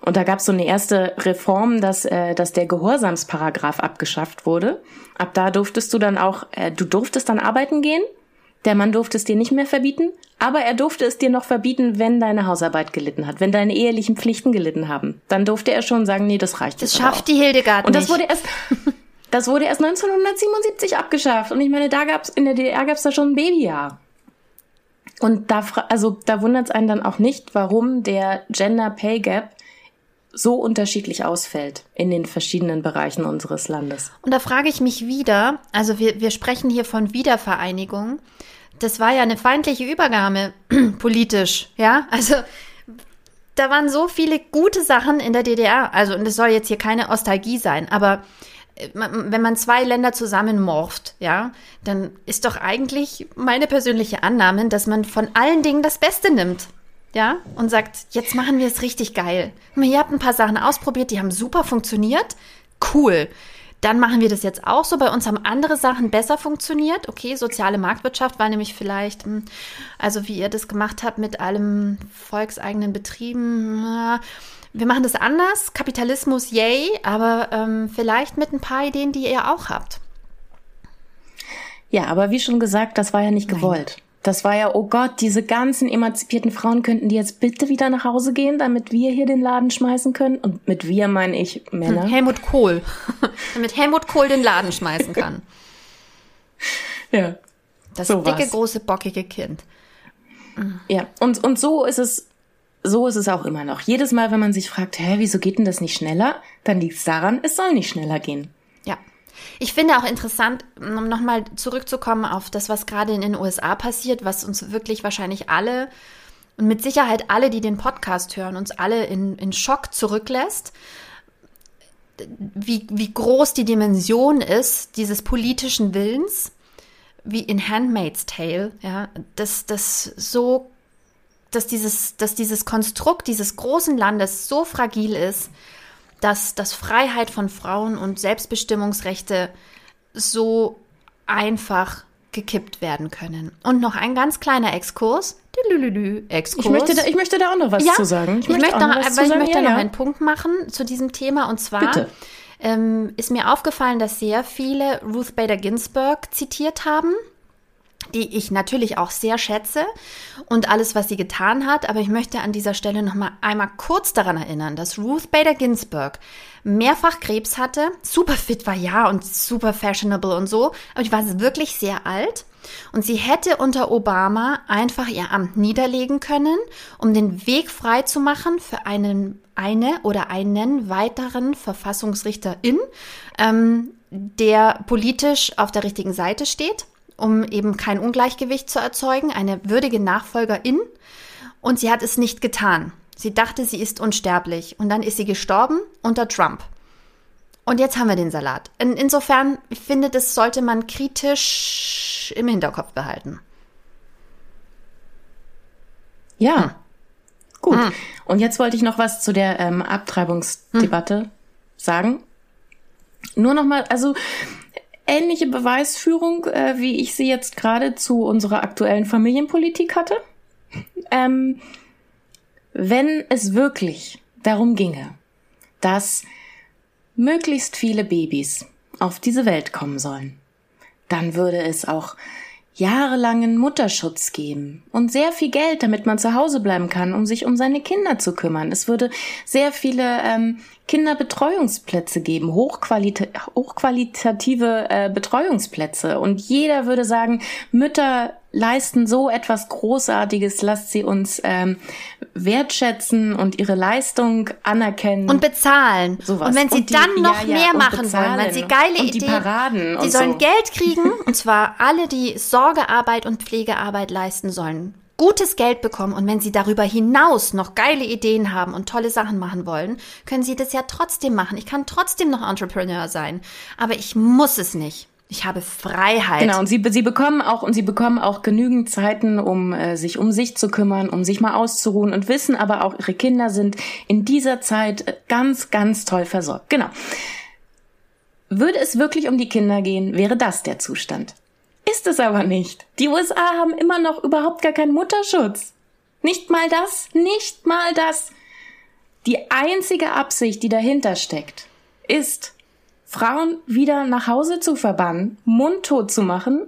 und da gab es so eine erste Reform, dass, äh, dass der Gehorsamsparagraph abgeschafft wurde. Ab da durftest du dann auch, äh, du durftest dann arbeiten gehen. Der Mann durfte es dir nicht mehr verbieten, aber er durfte es dir noch verbieten, wenn deine Hausarbeit gelitten hat, wenn deine ehelichen Pflichten gelitten haben. Dann durfte er schon sagen, nee, das reicht jetzt. Das schafft die Hildegard Und das wurde erst, das wurde erst 1977 abgeschafft. Und ich meine, da gab's in der DDR gab's da schon ein Babyjahr. Und da, also da wundert es einen dann auch nicht, warum der Gender Pay Gap so unterschiedlich ausfällt in den verschiedenen Bereichen unseres Landes. Und da frage ich mich wieder, also wir, wir sprechen hier von Wiedervereinigung. Das war ja eine feindliche Übernahme politisch, ja? Also da waren so viele gute Sachen in der DDR. Also, und es soll jetzt hier keine Ostalgie sein, aber äh, wenn man zwei Länder zusammenmorft, ja, dann ist doch eigentlich meine persönliche Annahme, dass man von allen Dingen das Beste nimmt ja, und sagt, jetzt machen wir es richtig geil. Ihr habt ein paar Sachen ausprobiert, die haben super funktioniert. Cool. Dann machen wir das jetzt auch so. Bei uns haben andere Sachen besser funktioniert. Okay, soziale Marktwirtschaft war nämlich vielleicht, hm, also wie ihr das gemacht habt mit allem volkseigenen Betrieben. Wir machen das anders. Kapitalismus, yay, aber ähm, vielleicht mit ein paar Ideen, die ihr auch habt. Ja, aber wie schon gesagt, das war ja nicht gewollt. Das war ja, oh Gott, diese ganzen emanzipierten Frauen könnten die jetzt bitte wieder nach Hause gehen, damit wir hier den Laden schmeißen können. Und mit wir meine ich Männer. Helmut Kohl. damit Helmut Kohl den Laden schmeißen kann. ja. Das so dicke, was. große, bockige Kind. Ja, und, und so ist es, so ist es auch immer noch. Jedes Mal, wenn man sich fragt, hä, wieso geht denn das nicht schneller? Dann liegt es daran, es soll nicht schneller gehen. Ich finde auch interessant, um nochmal zurückzukommen auf das, was gerade in den USA passiert, was uns wirklich wahrscheinlich alle und mit Sicherheit alle, die den Podcast hören, uns alle in, in Schock zurücklässt, wie, wie groß die Dimension ist dieses politischen Willens, wie in Handmaid's Tale, ja, dass das so, dass dieses, dass dieses Konstrukt dieses großen Landes so fragil ist, dass, dass Freiheit von Frauen und Selbstbestimmungsrechte so einfach gekippt werden können. Und noch ein ganz kleiner Exkurs. Exkurs. Ich möchte, da, ich möchte da auch noch was ja, zu sagen. Ich, ich möchte, noch, aber ich möchte ja, noch einen Punkt machen zu diesem Thema. Und zwar ähm, ist mir aufgefallen, dass sehr viele Ruth Bader Ginsburg zitiert haben die ich natürlich auch sehr schätze und alles, was sie getan hat. Aber ich möchte an dieser Stelle noch mal einmal kurz daran erinnern, dass Ruth Bader Ginsburg mehrfach Krebs hatte, super fit war ja und super fashionable und so, aber ich war wirklich sehr alt. Und sie hätte unter Obama einfach ihr Amt niederlegen können, um den Weg frei zu machen für einen, eine oder einen weiteren Verfassungsrichterin, ähm, der politisch auf der richtigen Seite steht um eben kein Ungleichgewicht zu erzeugen, eine würdige Nachfolgerin. Und sie hat es nicht getan. Sie dachte, sie ist unsterblich. Und dann ist sie gestorben unter Trump. Und jetzt haben wir den Salat. In, insofern, ich finde, das sollte man kritisch im Hinterkopf behalten. Ja. Hm. Gut. Hm. Und jetzt wollte ich noch was zu der ähm, Abtreibungsdebatte hm. sagen. Nur noch mal, also ähnliche Beweisführung, äh, wie ich sie jetzt gerade zu unserer aktuellen Familienpolitik hatte. ähm, wenn es wirklich darum ginge, dass möglichst viele Babys auf diese Welt kommen sollen, dann würde es auch jahrelangen Mutterschutz geben und sehr viel Geld, damit man zu Hause bleiben kann, um sich um seine Kinder zu kümmern. Es würde sehr viele ähm, Kinderbetreuungsplätze geben, hochqualita hochqualitative äh, Betreuungsplätze. Und jeder würde sagen, Mütter leisten so etwas Großartiges, lasst sie uns ähm, wertschätzen und ihre Leistung anerkennen. Und bezahlen. Sowas. Und wenn sie und dann noch ja, ja, mehr machen wollen, weil sie geile und die Ideen, Paraden die sollen so. Geld kriegen, und zwar alle, die Sorgearbeit und Pflegearbeit leisten sollen, gutes Geld bekommen und wenn Sie darüber hinaus noch geile Ideen haben und tolle Sachen machen wollen, können Sie das ja trotzdem machen. Ich kann trotzdem noch Entrepreneur sein, aber ich muss es nicht. Ich habe Freiheit. Genau, und sie, sie bekommen auch, und sie bekommen auch genügend Zeiten, um äh, sich um sich zu kümmern, um sich mal auszuruhen und wissen aber auch, ihre Kinder sind in dieser Zeit äh, ganz, ganz toll versorgt. Genau. Würde es wirklich um die Kinder gehen, wäre das der Zustand. Ist es aber nicht. Die USA haben immer noch überhaupt gar keinen Mutterschutz. Nicht mal das, nicht mal das. Die einzige Absicht, die dahinter steckt, ist, Frauen wieder nach Hause zu verbannen, mundtot zu machen.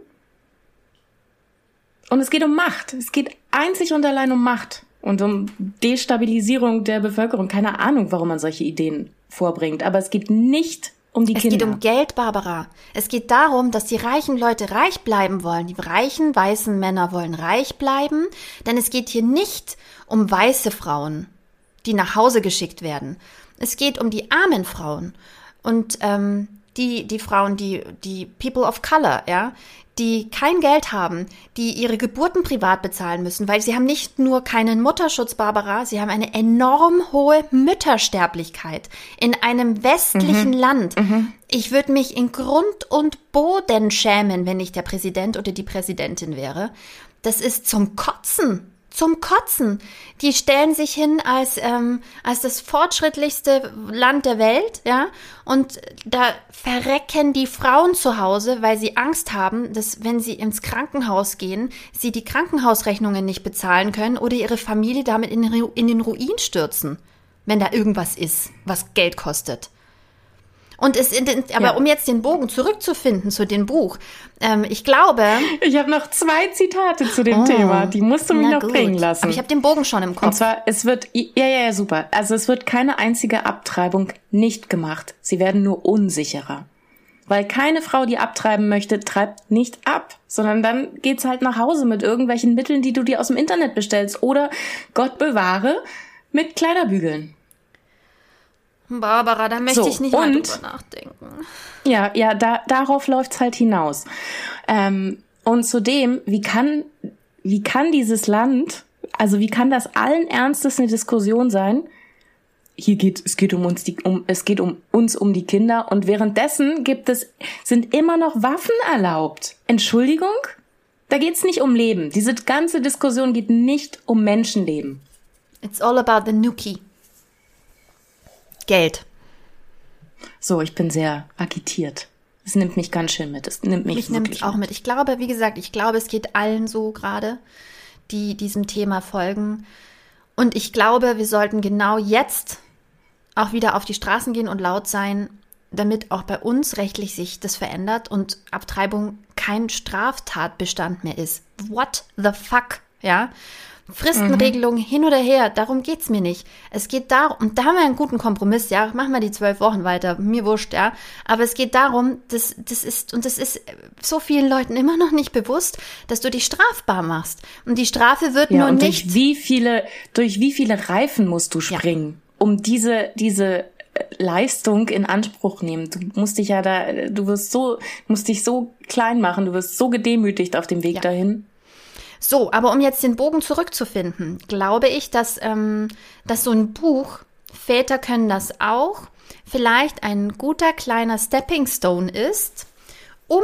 Und es geht um Macht. Es geht einzig und allein um Macht und um Destabilisierung der Bevölkerung. Keine Ahnung, warum man solche Ideen vorbringt. Aber es geht nicht um die es Kinder. Es geht um Geld, Barbara. Es geht darum, dass die reichen Leute reich bleiben wollen. Die reichen weißen Männer wollen reich bleiben. Denn es geht hier nicht um weiße Frauen, die nach Hause geschickt werden. Es geht um die armen Frauen. Und ähm, die, die Frauen, die, die People of Color, ja, die kein Geld haben, die ihre Geburten privat bezahlen müssen, weil sie haben nicht nur keinen Mutterschutz, Barbara, sie haben eine enorm hohe Müttersterblichkeit in einem westlichen mhm. Land. Mhm. Ich würde mich in Grund und Boden schämen, wenn ich der Präsident oder die Präsidentin wäre. Das ist zum Kotzen zum Kotzen. Die stellen sich hin als, ähm, als das fortschrittlichste Land der Welt, ja, und da verrecken die Frauen zu Hause, weil sie Angst haben, dass wenn sie ins Krankenhaus gehen, sie die Krankenhausrechnungen nicht bezahlen können oder ihre Familie damit in in den Ruin stürzen, wenn da irgendwas ist, was Geld kostet. Und es, aber ja. um jetzt den Bogen zurückzufinden zu dem Buch, ähm, ich glaube. Ich habe noch zwei Zitate zu dem oh, Thema, die musst du mich noch gut. bringen lassen. Aber ich habe den Bogen schon im Kopf. Und zwar, es wird, ja, ja, ja, super. Also es wird keine einzige Abtreibung nicht gemacht. Sie werden nur unsicherer. Weil keine Frau, die abtreiben möchte, treibt nicht ab, sondern dann geht's halt nach Hause mit irgendwelchen Mitteln, die du dir aus dem Internet bestellst oder Gott bewahre mit Kleiderbügeln. Barbara, da möchte so, ich nicht und, drüber nachdenken. Ja, ja, da, darauf läuft's halt hinaus. Ähm, und zudem, wie kann, wie kann dieses Land, also wie kann das allen Ernstes eine Diskussion sein? Hier geht, es geht um uns, die, um, es geht um uns, um die Kinder und währenddessen gibt es, sind immer noch Waffen erlaubt. Entschuldigung? Da geht's nicht um Leben. Diese ganze Diskussion geht nicht um Menschenleben. It's all about the Nuki. Geld. So, ich bin sehr agitiert. Es nimmt mich ganz schön mit. Es nimmt mich, mich nimmt auch mit. Ich glaube, wie gesagt, ich glaube, es geht allen so gerade, die diesem Thema folgen. Und ich glaube, wir sollten genau jetzt auch wieder auf die Straßen gehen und laut sein, damit auch bei uns rechtlich sich das verändert und Abtreibung kein Straftatbestand mehr ist. What the fuck? Ja. Fristenregelung mhm. hin oder her, darum geht's mir nicht. Es geht darum, und da haben wir einen guten Kompromiss, ja, machen wir die zwölf Wochen weiter, mir wurscht, ja. Aber es geht darum, das, das ist, und das ist so vielen Leuten immer noch nicht bewusst, dass du dich strafbar machst. Und die Strafe wird ja, nur und nicht. Durch wie viele, durch wie viele Reifen musst du springen, ja. um diese, diese äh, Leistung in Anspruch nehmen. Du musst dich ja da, du wirst so, musst dich so klein machen, du wirst so gedemütigt auf dem Weg ja. dahin. So, aber um jetzt den Bogen zurückzufinden, glaube ich, dass, ähm, dass so ein Buch, Väter können das auch, vielleicht ein guter kleiner Stepping Stone ist, um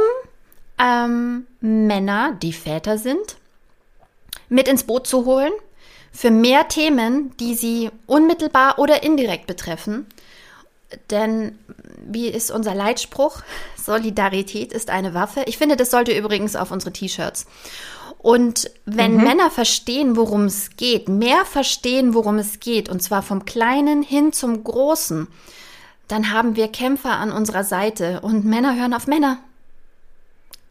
ähm, Männer, die Väter sind, mit ins Boot zu holen für mehr Themen, die sie unmittelbar oder indirekt betreffen. Denn wie ist unser Leitspruch? Solidarität ist eine Waffe. Ich finde, das sollte übrigens auf unsere T-Shirts. Und wenn mhm. Männer verstehen, worum es geht, mehr verstehen, worum es geht, und zwar vom Kleinen hin zum Großen, dann haben wir Kämpfer an unserer Seite und Männer hören auf Männer.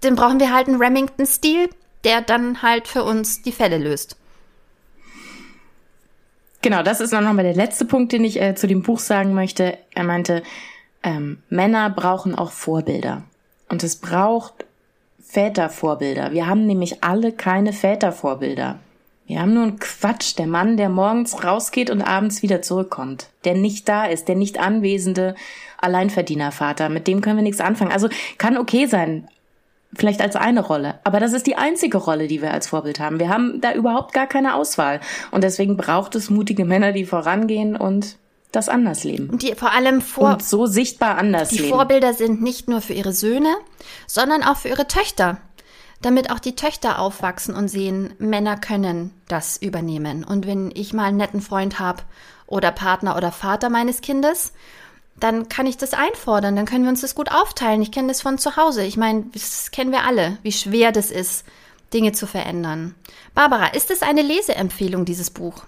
Dann brauchen wir halt einen Remington-Stil, der dann halt für uns die Fälle löst. Genau, das ist noch mal der letzte Punkt, den ich äh, zu dem Buch sagen möchte. Er meinte, ähm, Männer brauchen auch Vorbilder. Und es braucht Vätervorbilder. Wir haben nämlich alle keine Vätervorbilder. Wir haben nur einen Quatsch. Der Mann, der morgens rausgeht und abends wieder zurückkommt. Der nicht da ist, der nicht anwesende Alleinverdienervater. Mit dem können wir nichts anfangen. Also kann okay sein. Vielleicht als eine Rolle. Aber das ist die einzige Rolle, die wir als Vorbild haben. Wir haben da überhaupt gar keine Auswahl. Und deswegen braucht es mutige Männer, die vorangehen und das anders leben. Die vor allem vor und so sichtbar anders die leben. Die Vorbilder sind nicht nur für ihre Söhne, sondern auch für ihre Töchter, damit auch die Töchter aufwachsen und sehen, Männer können das übernehmen. Und wenn ich mal einen netten Freund habe oder Partner oder Vater meines Kindes, dann kann ich das einfordern, dann können wir uns das gut aufteilen. Ich kenne das von zu Hause. Ich meine, das kennen wir alle, wie schwer das ist, Dinge zu verändern. Barbara, ist es eine Leseempfehlung, dieses Buch?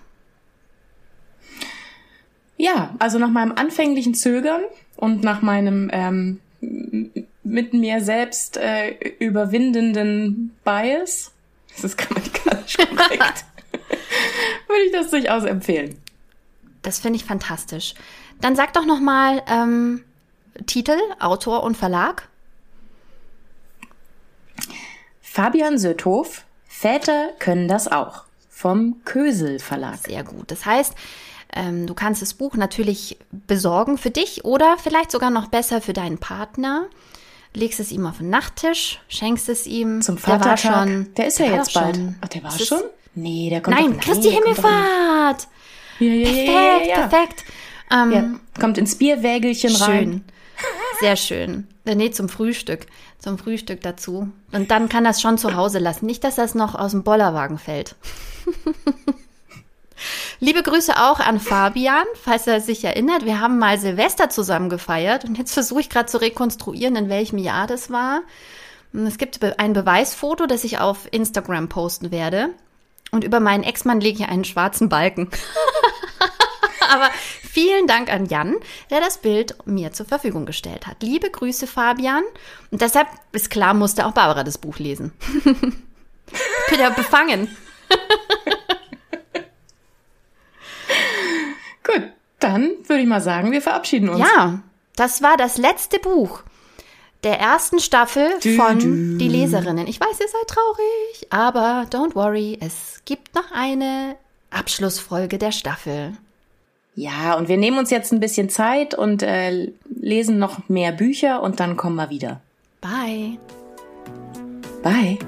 Ja, also nach meinem anfänglichen Zögern und nach meinem ähm, mit mir selbst äh, überwindenden Bias, das ist grammatikalisch korrekt, würde ich das durchaus empfehlen. Das finde ich fantastisch. Dann sag doch noch mal ähm, Titel, Autor und Verlag. Fabian Söthof, Väter können das auch, vom Kösel Verlag. Sehr gut. Das heißt, ähm, du kannst das Buch natürlich besorgen für dich oder vielleicht sogar noch besser für deinen Partner. Legst es ihm auf den Nachttisch, schenkst es ihm. Zum Vatertag. Der, war schon, der ist ja jetzt bald. Schon. Ach, der war schon? Nee, der kommt Nein, doch, Christi nein, Himmelfahrt. Ja, ja, perfekt, ja, ja, perfekt. Ähm, ja, kommt ins Bierwägelchen schön. rein. Sehr schön. Äh, nee, zum Frühstück. Zum Frühstück dazu. Und dann kann das schon zu Hause lassen. Nicht, dass das noch aus dem Bollerwagen fällt. Liebe Grüße auch an Fabian, falls er sich erinnert. Wir haben mal Silvester zusammen gefeiert und jetzt versuche ich gerade zu rekonstruieren, in welchem Jahr das war. Es gibt ein Beweisfoto, das ich auf Instagram posten werde. Und über meinen Ex-Mann lege ich einen schwarzen Balken. Aber vielen Dank an Jan, der das Bild mir zur Verfügung gestellt hat. Liebe Grüße, Fabian. Und deshalb ist klar, musste auch Barbara das Buch lesen. ich bin ja befangen. Gut, dann würde ich mal sagen, wir verabschieden uns. Ja, das war das letzte Buch der ersten Staffel von du. Die Leserinnen. Ich weiß, ihr seid traurig, aber don't worry, es gibt noch eine Abschlussfolge der Staffel. Ja, und wir nehmen uns jetzt ein bisschen Zeit und äh, lesen noch mehr Bücher und dann kommen wir wieder. Bye. Bye.